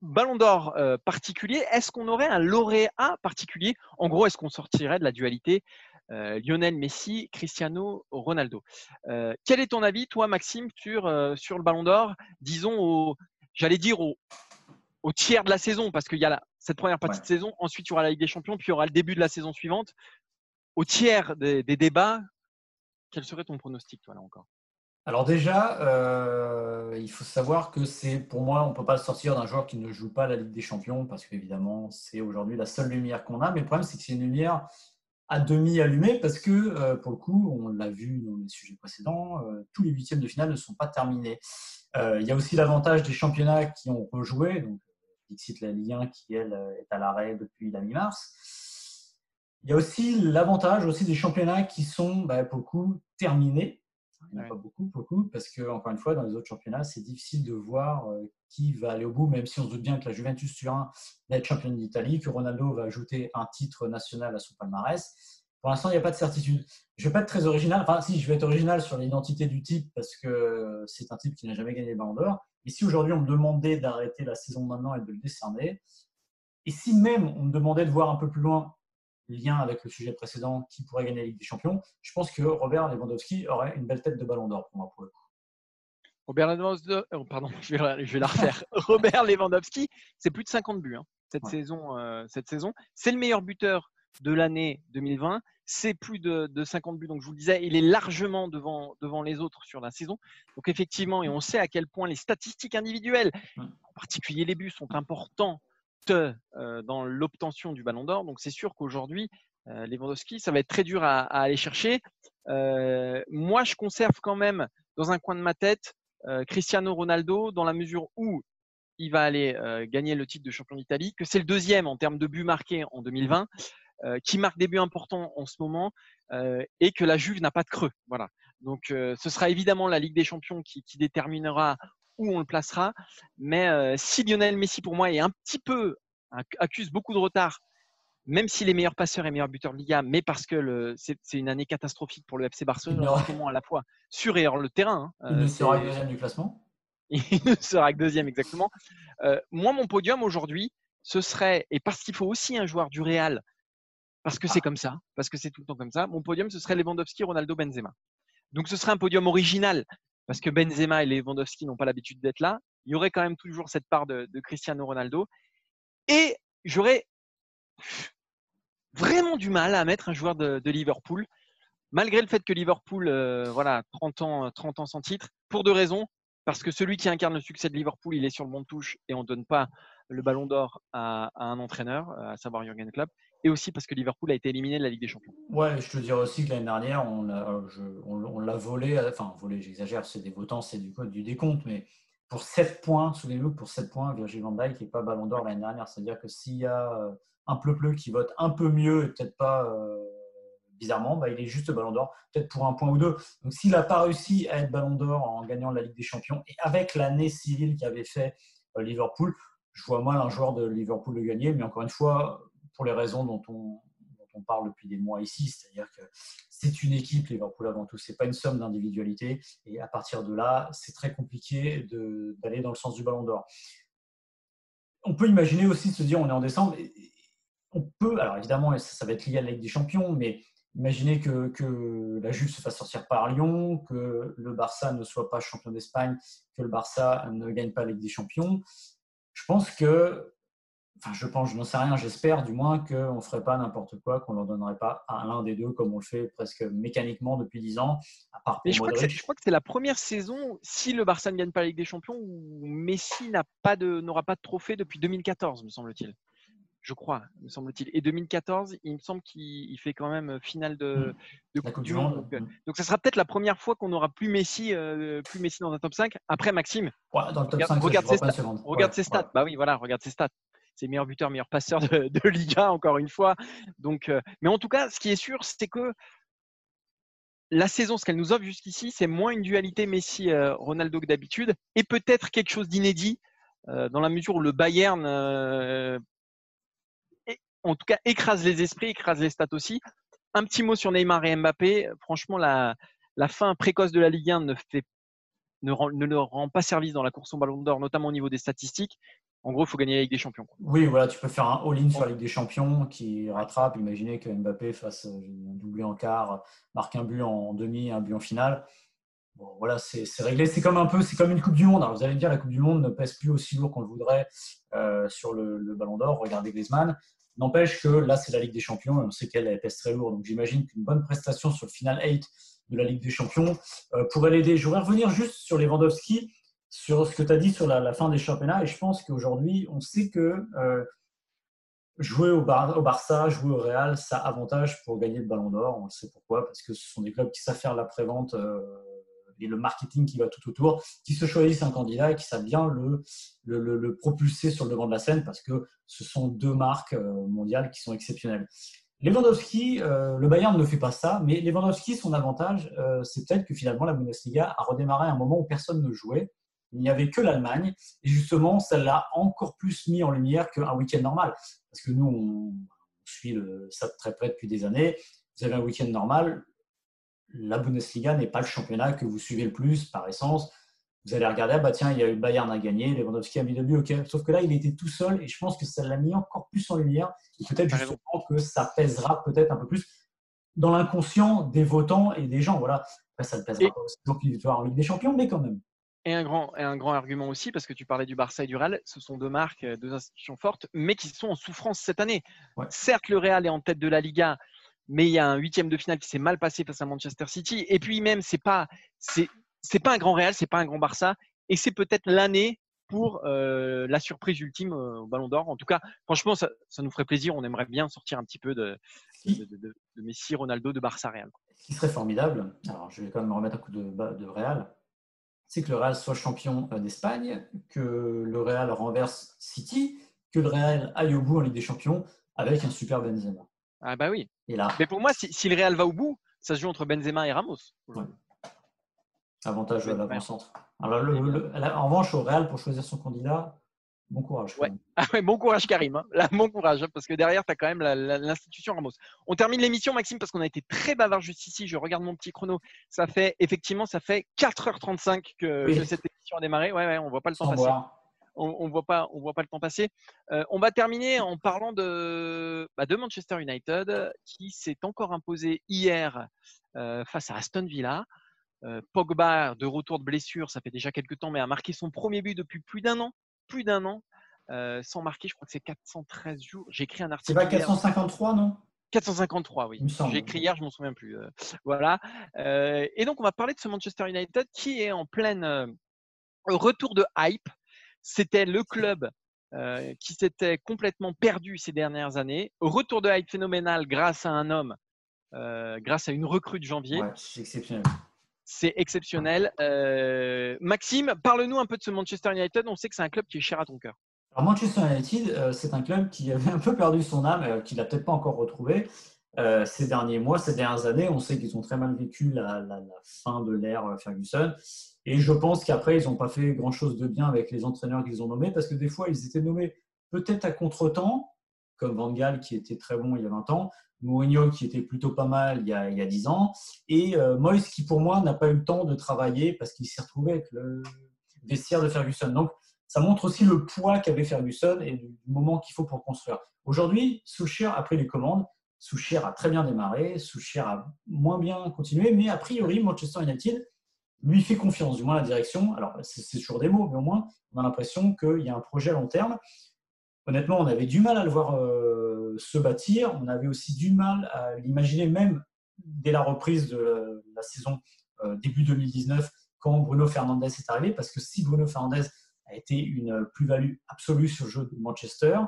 Ballon d'or euh, particulier, est-ce qu'on aurait un lauréat particulier? En gros, est-ce qu'on sortirait de la dualité? Euh, Lionel Messi, Cristiano Ronaldo. Euh, quel est ton avis, toi, Maxime, sur, euh, sur le Ballon d'Or? Disons, au, j'allais dire au, au, tiers de la saison, parce qu'il y a cette première partie de saison, ensuite il y aura la Ligue des Champions, puis il y aura le début de la saison suivante. Au tiers des, débats, quel serait ton pronostic, toi, là encore? Alors déjà, il faut savoir que c'est pour moi, on ne peut pas sortir d'un joueur qui ne joue pas la Ligue des Champions parce qu'évidemment, c'est aujourd'hui la seule lumière qu'on a. Mais le problème, c'est que c'est une lumière à demi allumé parce que, euh, pour le coup, on l'a vu dans les sujets précédents, euh, tous les huitièmes de finale ne sont pas terminés. Euh, il y a aussi l'avantage des championnats qui ont rejoué, donc Dixit la Ligue 1 qui, elle, est à l'arrêt depuis la mi-mars. Il y a aussi l'avantage aussi des championnats qui sont, bah, pour le coup, terminés il n'y a pas beaucoup, beaucoup, parce que, encore une fois, dans les autres championnats, c'est difficile de voir euh, qui va aller au bout, même si on se doute bien que la Juventus Turin va être championne d'Italie, que Ronaldo va ajouter un titre national à son palmarès. Pour l'instant, il n'y a pas de certitude. Je ne vais pas être très original. Enfin, si, je vais être original sur l'identité du type, parce que c'est un type qui n'a jamais gagné le Ballon d'Or. Et si aujourd'hui on me demandait d'arrêter la saison maintenant et de le décerner, et si même on me demandait de voir un peu plus loin lien avec le sujet précédent, qui pourrait gagner la Ligue des Champions, je pense que Robert Lewandowski aurait une belle tête de ballon d'or pour moi, pour le coup. Robert Lewandowski, oh, pardon, je vais, la refaire. Robert Lewandowski, c'est plus de 50 buts hein, cette, saison, euh, cette saison. C'est le meilleur buteur de l'année 2020. C'est plus de, 50 buts. Donc, je vous le disais, il est largement devant, devant les autres sur la saison. Donc, effectivement, et on sait à quel point les statistiques individuelles, en particulier les buts, sont importants dans l'obtention du ballon d'or. Donc c'est sûr qu'aujourd'hui, euh, Lewandowski, ça va être très dur à, aller chercher. Euh, moi, je conserve quand même dans un coin de ma tête Cristiano Ronaldo dans la mesure où il va aller gagner le titre de champion d'Italie, que c'est le deuxième en termes de buts marqués en 2020, qui marque des buts importants en ce moment et que la Juve n'a pas de creux. Voilà. Donc ce sera évidemment la Ligue des Champions qui, qui déterminera où on le placera. Mais euh, si Lionel Messi, pour moi, est un petit peu, accuse beaucoup de retard, même s'il est meilleur passeur et meilleur buteur de Liga, mais parce que c'est une année catastrophique pour le FC Barcelone, à la fois sur et hors le terrain. Hein, il ne euh, sera que deuxième du classement. il ne sera que deuxième, exactement. Euh, moi, mon podium aujourd'hui, ce serait, et parce qu'il faut aussi un joueur du Real, parce que c'est ah. comme ça, parce que c'est tout le temps comme ça, mon podium, ce serait Lewandowski, Ronaldo, Benzema. Donc ce serait un podium original parce que Benzema et Lewandowski n'ont pas l'habitude d'être là. Il y aurait quand même toujours cette part de, Cristiano Ronaldo. Et j'aurais vraiment du mal à mettre un joueur de, Liverpool, malgré le fait que Liverpool, euh, voilà, 30 ans, 30 ans sans titre, pour deux raisons. Parce que celui qui incarne le succès de Liverpool, il est sur le bon de touche et on ne donne pas le ballon d'or à, un entraîneur, à savoir Jurgen Klopp et aussi parce que Liverpool a été éliminé de la Ligue des Champions. Ouais, je te dirais aussi que l'année dernière, on l'a, volé, enfin volé, j'exagère, c'est des votants, c'est du du décompte, mais pour 7 points, souvenez-vous, pour 7 points, Virgil van Dijk n'est pas ballon d'or l'année dernière. C'est-à-dire que s'il y a euh, un pleu-pleu qui vote un peu mieux et peut-être pas euh, bizarrement, bah, il est juste ballon d'or, peut-être pour un point ou deux. Donc s'il n'a pas réussi à être ballon d'or en gagnant la Ligue des Champions et avec l'année civile qu'avait fait euh, Liverpool, je vois mal un joueur de Liverpool le gagner. Mais encore une fois, pour les raisons dont on, parle depuis des mois ici, c'est-à-dire que c'est une équipe, Liverpool avant tout, c'est pas une somme d'individualité, et à partir de là, c'est très compliqué d'aller dans le sens du ballon d'or. On peut imaginer aussi se dire, on est en décembre, on peut, alors évidemment, ça, va être lié à la Ligue des Champions, mais imaginez que, que, la Juve se fasse sortir par Lyon, que le Barça ne soit pas champion d'Espagne, que le Barça ne gagne pas la Ligue des Champions. Je pense que Enfin, je pense, je n'en sais rien, j'espère du moins qu'on ne ferait pas n'importe quoi, qu'on ne leur donnerait pas à l'un des deux comme on le fait presque mécaniquement depuis 10 ans. À part je, crois que c'est la première saison, si le Barça ne gagne pas la Ligue des Champions, où Messi n'aura pas, de, pas de trophée depuis 2014, me semble-t-il. Je crois, me semble-t-il. Et 2014, il me semble qu'il fait quand même finale de, mmh. Coupe du Monde. Euh, donc, ça sera peut-être la première fois qu'on n'aura plus Messi, euh, plus Messi dans un top 5. Après, Maxime, dans le top 5, regarde, ses, stats. regarde ses stats. Bah oui, voilà, regarde ses stats c'est meilleur buteur, meilleur passeur de, Liga, encore une fois. Donc, euh, mais en tout cas, ce qui est sûr, c'est que la saison, ce qu'elle nous offre jusqu'ici, c'est moins une dualité Messi-Ronaldo que d'habitude, et peut-être quelque chose d'inédit, euh, dans la mesure où le Bayern, euh, en tout cas, écrase les esprits, écrase les stats aussi. Un petit mot sur Neymar et Mbappé. Franchement, la, fin précoce de la Ligue 1 ne, ne, ne leur rend pas service dans la course au Ballon d'Or, notamment au niveau des statistiques. En gros, il faut gagner la Ligue des Champions. Oui, voilà, tu peux faire un all-in sur la Ligue des Champions qui rattrape. Imaginez que Mbappé fasse euh, un doublé en quart, marque un but en demi, un but en finale. Bon, voilà, c'est réglé. C'est comme un peu, c'est comme une Coupe du Monde. Alors, vous allez me dire, la Coupe du Monde ne pèse plus aussi lourd qu'on le voudrait euh, sur le, Ballon d'Or. Regardez Griezmann. N'empêche que là, c'est la Ligue des Champions et on sait qu'elle pèse très lourd. Donc, j'imagine qu'une bonne prestation sur le final 8 de la Ligue des Champions euh, pourrait l'aider. Je voudrais revenir juste sur Lewandowski sur ce que tu as dit sur la, fin des championnats. Et je pense qu'aujourd'hui, on sait que euh, jouer au, Barça, jouer au Real, ça avantage pour gagner le ballon d'or. On le sait pourquoi, parce que ce sont des clubs qui savent faire la prévente euh, et le marketing qui va tout autour, qui se choisissent un candidat et qui savent bien le, propulser sur le devant de la scène, parce que ce sont deux marques euh, mondiales qui sont exceptionnelles. Le Bayern ne fait pas ça, mais Lewandowski, son avantage, c'est peut-être que finalement la Bundesliga a redémarré à un moment où personne ne jouait il n'y avait que l'Allemagne. Et justement, ça l'a encore plus mis en lumière qu'un week-end normal. Parce que nous, on suit ça très près depuis des années. Vous avez un week-end normal, la Bundesliga n'est pas le championnat que vous suivez le plus par essence. Vous allez regarder, ah bah tiens, il y a eu Bayern à gagner, Lewandowski a mis deux buts, ok. Sauf que là, il était tout seul et je pense que ça l'a mis encore plus en lumière. Et peut-être justement que ça pèsera peut-être un peu plus dans l'inconscient des votants et des gens. Voilà. Après, ça ne pèsera pas aussi donc il en Ligue des Champions, mais quand même. Et un, grand, et un grand argument aussi, parce que tu parlais du Barça et du Real, ce sont deux marques, euh, deux institutions fortes, mais qui sont en souffrance cette année. Certes, le Real est en tête de la Liga, mais il y a un huitième de finale qui s'est mal passé face à Manchester City. Et puis même, c'est pas, c'est, c'est pas un grand Real, c'est pas un grand Barça, et c'est peut-être l'année pour euh, la surprise ultime euh, au Ballon d'Or. En tout cas, franchement, ça, ça, nous ferait plaisir. On aimerait bien sortir un petit peu de, de, de, de Messi, Ronaldo, de Barça Real. Ce qui serait formidable, alors je vais quand même me remettre un coup de, de Real, c'est que le Real soit champion euh, d'Espagne, que le Real renverse City, que le Real aille au bout en Ligue des Champions avec un super Benzema. Ah bah oui. Et là, Mais pour moi, si, le Real va au bout, ça se joue entre Benzema et Ramos. Avantage à l'avant-centre. en revanche, au Real, pour choisir son candidat, Bon courage. Ah bon courage, Karim. Hein. bon courage, hein, parce que derrière, tu as quand même l'institution Ramos. On termine l'émission, Maxime, parce qu'on a été très bavard juste ici. Je regarde mon petit chrono. Ça fait, effectivement, ça fait 4h35 que, cette émission a démarré. Ouais, ouais, on voit pas le temps passer. On, ne voit pas, on voit pas le temps passer. Euh, on va terminer en parlant de, bah, de Manchester United, qui s'est encore imposé hier euh, face à Aston Villa. Euh, Pogba, de retour de blessure, ça fait déjà quelques temps, mais a marqué son premier but depuis plus d'un an plus d'un an euh, sans marquer. Je crois que c'est 413 jours. J'ai écrit un article. C'est pas 453, non? 453, oui. J'ai écrit hier, je m'en souviens plus. Euh, voilà. Euh, et donc, on va parler de ce Manchester United qui est en pleine retour de hype. C'était le club qui s'était complètement perdu ces dernières années. Retour de hype phénoménal grâce à un homme, grâce à une recrue de janvier. c'est exceptionnel. C'est exceptionnel. Euh, Maxime, parle-nous un peu de ce Manchester United. On sait que c'est un club qui est cher à ton cœur. Alors Manchester United, euh, c'est un club qui avait un peu perdu son âme, euh, qu'il n'a peut-être pas encore retrouvé ces derniers mois, ces dernières années. On sait qu'ils ont très mal vécu la, fin de l'ère Ferguson. Et je pense qu'après, ils n'ont pas fait grand-chose de bien avec les entraîneurs qu'ils ont nommés, parce que des fois, ils étaient nommés peut-être à contre-temps, comme Van Gaal qui était très bon il y a 20 ans, Mourinho qui était plutôt pas mal il y a, il y a 10 ans, et euh, Moyes qui pour moi n'a pas eu le temps de travailler parce qu'il s'est retrouvé avec le vestiaire de Ferguson. Donc ça montre aussi le poids qu'avait Ferguson et le moment qu'il faut pour construire. Aujourd'hui, Souchier a pris les commandes. Souchier a très bien démarré, Souchier a moins bien continué, mais a priori, Manchester United lui fait confiance, du moins la direction. Alors, c'est toujours des mots, mais au moins, on a l'impression qu'il y a un projet à long terme. Honnêtement, on avait du mal à le voir euh, se bâtir. On avait aussi du mal à l'imaginer, même dès la reprise de la saison euh, début 2019, quand Bruno Fernandez est arrivé. Parce que si Bruno Fernandez a été une plus-value absolue sur le jeu de Manchester,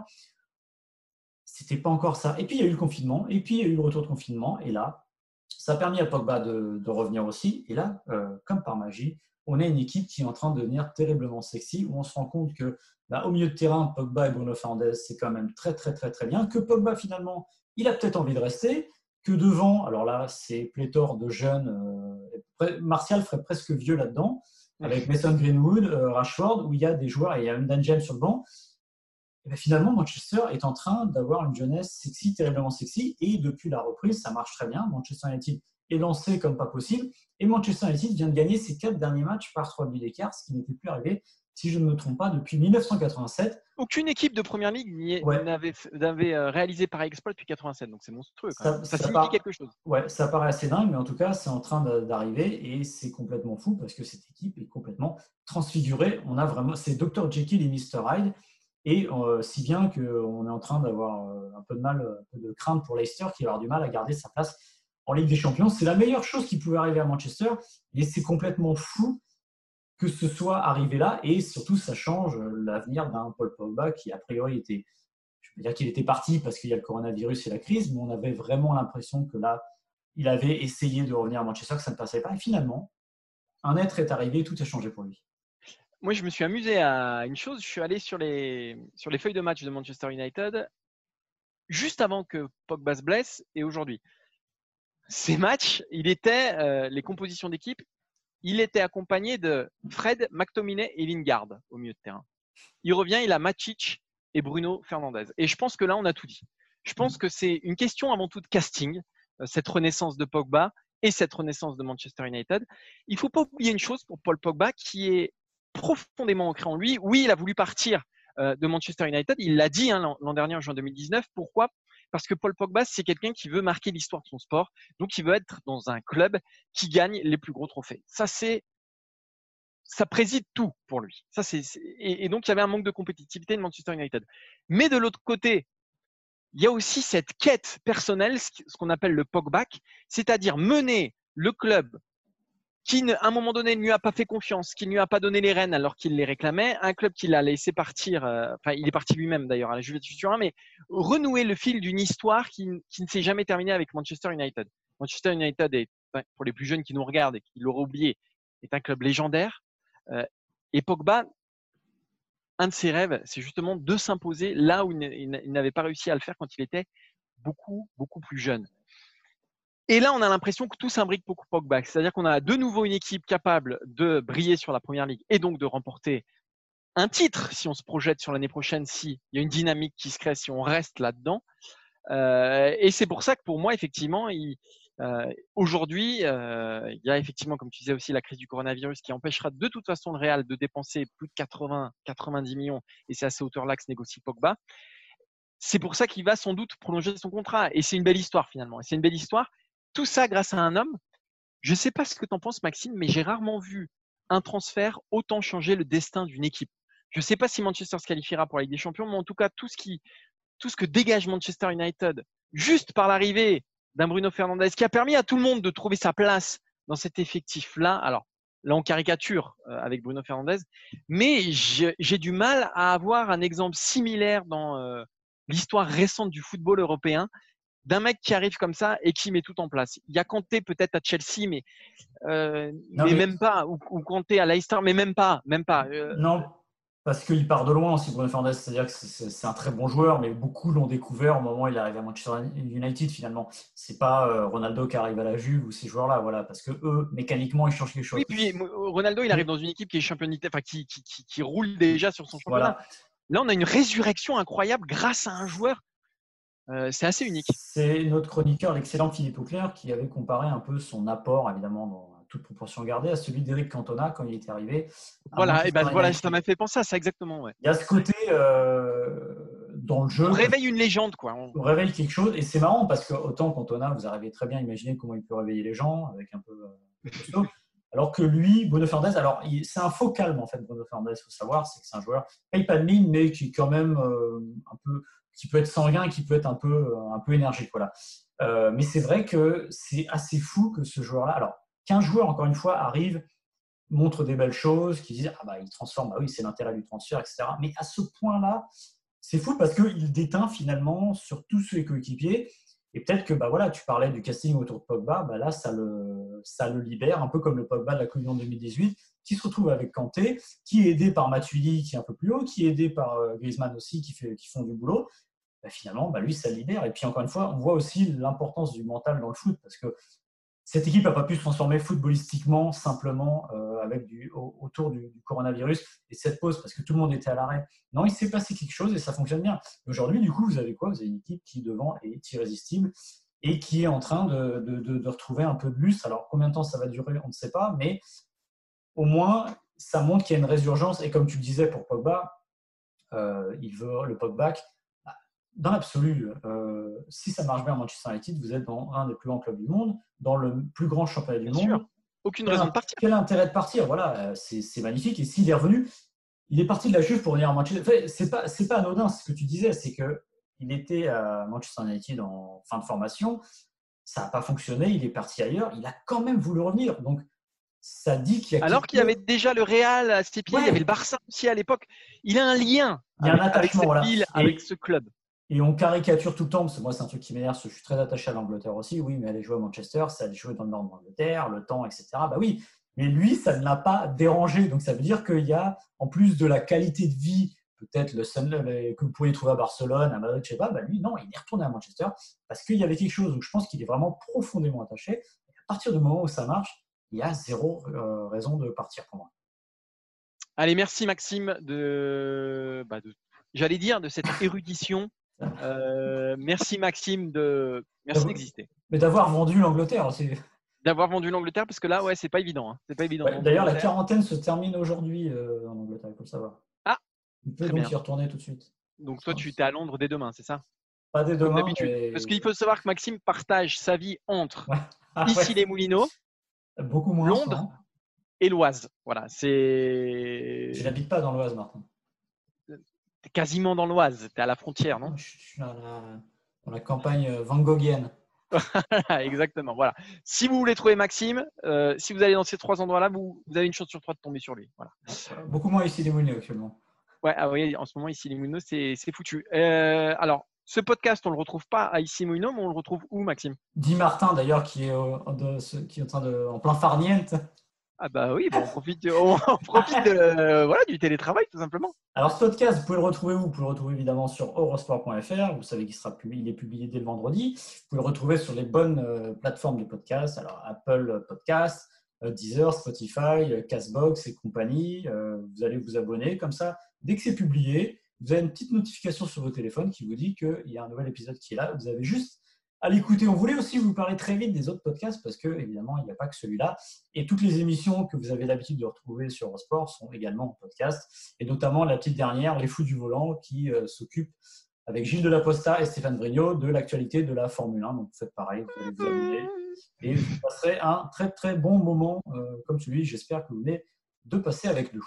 c'était pas encore ça. Et puis il y a eu le confinement, et puis il y a eu le retour de confinement, et là, ça a permis à Pogba de, revenir aussi. Et là, euh, comme par magie, on a une équipe qui est en train de devenir terriblement sexy, où on se rend compte que bah, au milieu de terrain, Pogba et Bruno Fernandes, c'est quand même très très très très bien. Que Pogba finalement, il a peut-être envie de rester. Que devant, alors là, c'est pléthore de jeunes. Euh, Martial ferait presque vieux là-dedans, avec Mason Greenwood, euh, Rashford, où il y a des joueurs et il y a un James sur le banc. Et ben, finalement, Manchester est en train d'avoir une jeunesse sexy, terriblement sexy, et depuis la reprise, ça marche très bien. Manchester United est lancé comme pas possible, et Manchester United vient de gagner ses quatre derniers matchs par trois buts d'écart, ce qui n'était plus arrivé, si je ne me trompe pas, depuis 1987. Aucune équipe de Première Ligue n'avait euh, réalisé pareil exploit depuis 87, donc c'est monstrueux. Ça, ça, signifie quelque chose. Ouais, ça paraît assez dingue, mais en tout cas, c'est en train d'arriver et c'est complètement fou parce que cette équipe est complètement transfigurée. On a vraiment, c'est Dr Jekyll et Mr Hyde. Et euh, si bien qu'on est en train d'avoir euh, un peu de mal, un peu de crainte pour Leicester qui va avoir du mal à garder sa place en Ligue des Champions. C'est la meilleure chose qui pouvait arriver à Manchester et c'est complètement fou que ce soit arrivé là et surtout ça change l'avenir d'un Paul Pogba qui a priori était, je veux dire qu'il était parti parce qu'il y a le coronavirus et la crise, mais on avait vraiment l'impression que là, il avait essayé de revenir à Manchester, que ça ne passait pas. Et finalement, un être est arrivé tout a changé pour lui moi, je me suis amusé à une chose. Je suis allé sur les, sur les feuilles de match de Manchester United juste avant que Pogba se blesse et aujourd'hui. Ces matchs, il était, euh, les compositions d'équipe, il était accompagné de Fred, McTominay et Lingard au milieu de terrain. Il revient, il a Macic et Bruno Fernandez. Et je pense que là, on a tout dit. Je pense que c'est une question avant tout de casting, euh, cette renaissance de Pogba et cette renaissance de Manchester United. Il ne faut pas oublier une chose pour Paul Pogba qui est profondément ancré en lui. Oui, il a voulu partir euh, de Manchester United. Il l'a dit hein, l'an dernier, en juin 2019. Pourquoi? Parce que Paul Pogba, c'est quelqu'un qui veut marquer l'histoire de son sport. Donc, il veut être dans un club qui gagne les plus gros trophées. Ça, c'est ça préside tout pour lui. Ça, c'est, et, donc, il y avait un manque de compétitivité de Manchester United. Mais de l'autre côté, il y a aussi cette quête personnelle, ce qu'on appelle le Pogback, c'est-à-dire mener le club qui, à un moment donné, ne lui a pas fait confiance, qui ne lui a pas donné les rênes alors qu'il les réclamait, un club qui l'a laissé partir, euh, enfin, il est parti lui-même d'ailleurs à la Juventus Turin, mais renouer le fil d'une histoire qui, ne s'est jamais terminée avec Manchester United. Manchester United pour les plus jeunes qui nous regardent et qui l'auraient oublié, est un club légendaire. Euh, et Pogba, un de ses rêves, c'est justement de s'imposer là où il n'avait pas réussi à le faire quand il était beaucoup, beaucoup plus jeune. Et là, on a l'impression que tout s'imbrique pour Pogba. C'est-à-dire qu'on a de nouveau une équipe capable de briller sur la première ligue et donc de remporter un titre si on se projette sur l'année prochaine, s'il y a une dynamique qui se crée, si on reste là-dedans. Euh, et c'est pour ça que pour moi, effectivement, euh, aujourd'hui, euh, il y a effectivement, comme tu disais aussi, la crise du coronavirus qui empêchera de toute façon le Real de dépenser plus de 80, 90 millions. Et c'est à ces hauteurs-là que se négocie Pogba. C'est pour ça qu'il va sans doute prolonger son contrat. Et c'est une belle histoire finalement. C'est une belle histoire tout ça grâce à un homme? Je ne sais pas ce que tu en penses, Maxime, mais j'ai rarement vu un transfert autant changer le destin d'une équipe. Je ne sais pas si Manchester se qualifiera pour la Ligue des Champions, mais en tout cas, tout ce, qui, tout ce que dégage Manchester United, juste par l'arrivée d'un Bruno Fernandez, qui a permis à tout le monde de trouver sa place dans cet effectif-là. Alors, là, on caricature euh, avec Bruno Fernandez, mais j'ai du mal à avoir un exemple similaire dans euh, l'histoire récente du football européen d'un mec qui arrive comme ça et qui met tout en place. Il y a Kanté peut-être à Chelsea, mais, euh, mais, même pas, ou, ou, Kanté à Leicester, mais même pas, même pas. Euh, non, parce qu'il part de loin aussi, Bruno Fernandes. C'est-à-dire que c'est un très bon joueur, mais beaucoup l'ont découvert au moment où il arrive à Manchester United finalement. C'est pas euh, Ronaldo qui arrive à la Juve ou ces joueurs-là, voilà, parce que eux, mécaniquement, ils changent quelque chose. Oui, puis Ronaldo, il arrive dans une équipe qui est championné, enfin qui, qui, qui, roule déjà sur son championnat. Là, on a une résurrection incroyable grâce à un joueur c'est assez unique. C'est notre chroniqueur, l'excellent Philippe Auclair, qui avait comparé un peu son apport, évidemment, dans toute proportion gardée, à celui d'Eric Cantona quand il était arrivé. Voilà, et ben voilà, ça m'a fait penser à ça exactement. Il y a ce côté euh, dans le jeu. On réveille une légende, quoi. On, réveille quelque chose, et c'est marrant parce que autant Cantona, vous arrivez très bien à imaginer comment il peut réveiller les gens avec un peu. Euh, alors que lui, Bruno Fernandes, alors c'est un faux calme en fait, Bruno Fernandes, il faut savoir, c'est que c'est un joueur paye pas de mine, mais qui quand même un peu qui peut être sanguin, qui peut être un peu, un peu énergique. Voilà. Euh, mais c'est vrai que c'est assez fou que ce joueur-là. Alors, qu'un joueur, encore une fois, arrive, montre des belles choses, qui disent Ah, bah, il transforme, bah oui, c'est l'intérêt du transfert, etc. Mais à ce point-là, c'est fou parce qu'il déteint finalement sur tous ses coéquipiers. Et peut-être que bah voilà, tu parlais du casting autour de Pogba, bah là ça le, ça le libère, un peu comme le Pogba de la en 2018, qui se retrouve avec Kanté, qui est aidé par Matuidi qui est un peu plus haut, qui est aidé par euh, Griezmann aussi qui, font du boulot. Bah, finalement, bah, lui, ça libère. Et puis, encore une fois, on voit aussi l'importance du mental dans le foot, parce que cette équipe n'a pas pu se transformer footballistiquement simplement euh, avec autour du, coronavirus et cette pause, parce que tout le monde était à l'arrêt. Non, il s'est passé quelque chose et ça fonctionne bien. Aujourd'hui, du coup, vous avez quoi? Vous avez une équipe qui, devant, est irrésistible et qui est en train de, de, retrouver un peu de lustre. Alors, combien de temps ça va durer, on ne sait pas, mais au moins, ça montre qu'il y a une résurgence. Et comme tu le disais pour Pogba, euh, il veut le Pogba dans l'absolu, euh, si ça marche bien à Manchester United, vous êtes dans un des plus grands clubs du monde, dans le plus grand championnat du monde. Aucune raison de partir. Quel intérêt de partir? Voilà, euh, c'est magnifique. Et s'il est revenu, il est parti de la Juve pour venir à Manchester. c'est pas, c'est pas anodin ce que tu disais, c'est que il était à Manchester United en fin de formation, ça n'a pas fonctionné, il est parti ailleurs, il a quand même voulu revenir. Donc ça dit qu'il y a alors qu'il y avait déjà le Real à ses pieds, il y avait le Barça aussi à l'époque. Il a un lien il y a un attachement, avec cette ville, avec ce club. Et on caricature tout le temps, parce que moi, c'est un truc qui m'énerve, je suis très attaché à l'Angleterre aussi. Oui, mais aller jouer à Manchester, ça aller jouer dans le nord de l'Angleterre, le temps, etc. Bah oui, mais lui, ça ne l'a pas dérangé. Donc, ça veut dire qu'il y a, en plus de la qualité de vie, peut-être le sun, que vous pouvez trouver à Barcelone, à Madrid, je sais pas, bah lui, non, il est retourné à Manchester parce qu'il y avait quelque chose. Donc, je pense qu'il est vraiment profondément attaché. Et à partir du moment où ça marche, il y a zéro euh, raison de partir pour moi. Allez, merci Maxime de, bah de j'allais dire, de cette érudition euh, merci Maxime de merci d'exister. Mais d'avoir vendu l'Angleterre aussi. D'avoir vendu l'Angleterre parce que là ouais c'est pas évident. Hein. C'est pas évident. D'ailleurs la quarantaine se termine aujourd'hui euh, en Angleterre, il faut le savoir. Ah. Tu peux donc y retourner tout de suite. Donc toi tu es à Londres dès demain, c'est ça? Pas dès demain. Parce qu'il faut savoir que Maxime partage sa vie entre ah, ici les Moulineaux, beaucoup moins Londres et l'Oise. Voilà, c'est. Je n'habite pas dans l'Oise, Martin? Quasiment dans l'Oise, tu es à la frontière, non? Je suis dans la, campagne euh, van Goghienne. Exactement, voilà. Si vous voulez trouver Maxime, euh, si vous allez dans ces trois endroits-là, vous, avez une chance sur trois de tomber sur lui. Voilà. Beaucoup moins ici les Moulineaux actuellement. Ouais, ah oui, en ce moment, ici les Moulineaux, c'est foutu. Euh, alors, ce podcast, on ne le retrouve pas à ici Moulineaux, mais on le retrouve où, Maxime? Dit Martin, d'ailleurs, qui, est, qui est en, train de, en plein farniente ah bah oui, on profite, on profite de, voilà, du télétravail tout simplement. Alors ce podcast, vous pouvez le retrouver où? Vous pouvez le retrouver évidemment sur eurosport.fr. Vous savez qu'il sera publié, il est publié dès le vendredi. Vous pouvez le retrouver sur les bonnes euh, plateformes de podcast, alors Apple Podcast, euh, Deezer, Spotify, euh, Castbox et compagnie. Vous allez vous abonner comme ça. Dès que c'est publié, vous avez une petite notification sur vos téléphones qui vous dit qu'il y a un nouvel épisode qui est là. Vous avez juste à l'écouter. On voulait aussi vous parler très vite des autres podcasts parce que, évidemment, il n'y a pas que celui-là. Et toutes les émissions que vous avez l'habitude de retrouver sur Eurosport sont également en podcast. Et notamment la petite dernière, Les Fous du Volant, qui euh, s'occupe avec Gilles Delaposta et Stéphane Brignot de l'actualité de la Formule 1. Donc, faites pareil, vous allez vous abonner. Et vous passerez un très, très bon moment euh, comme celui, j'espère que vous venez de passer avec nous.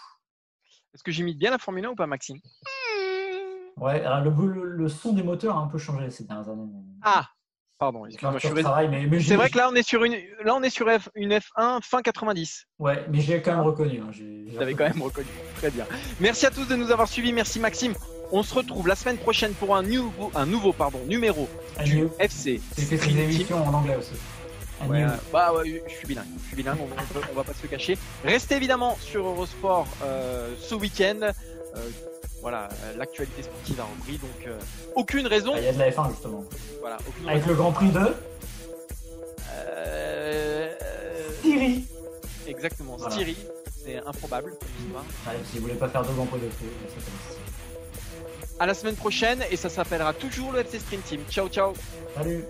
Est-ce que j'imite bien la Formule 1 ou pas, Maxime? Ouais, alors le, le, son des moteurs a un peu changé ces dernières années. Ah, Pardon, C'est vrai que là on est sur une, là on est sur F, une F1 fin 90. Ouais, mais j'ai quand même reconnu. Hein, J'avais quand même reconnu. Très bien. Merci à tous de nous avoir suivis. Merci Maxime. On se retrouve la semaine prochaine pour un nouveau, un nouveau pardon, numéro Un du new. FC. Des Team. émissions en anglais aussi. Ouais, bah ouais, je suis bilingue, je suis bilingue, on, on va pas se le cacher. Restez évidemment sur Eurosport euh, ce week-end. Euh, voilà, euh, l'actualité sportive a repris, donc euh, aucune raison. Ah, Il y a de la F1 justement. Voilà, aucune Avec raison. le Grand Prix de Euh, Thierry. exactement, Voilà. C'est improbable. Allez, si vous voulez pas faire deux Grands Prix de À la semaine prochaine et ça s'appellera toujours le FC Sprint Team. Ciao, ciao. Salut.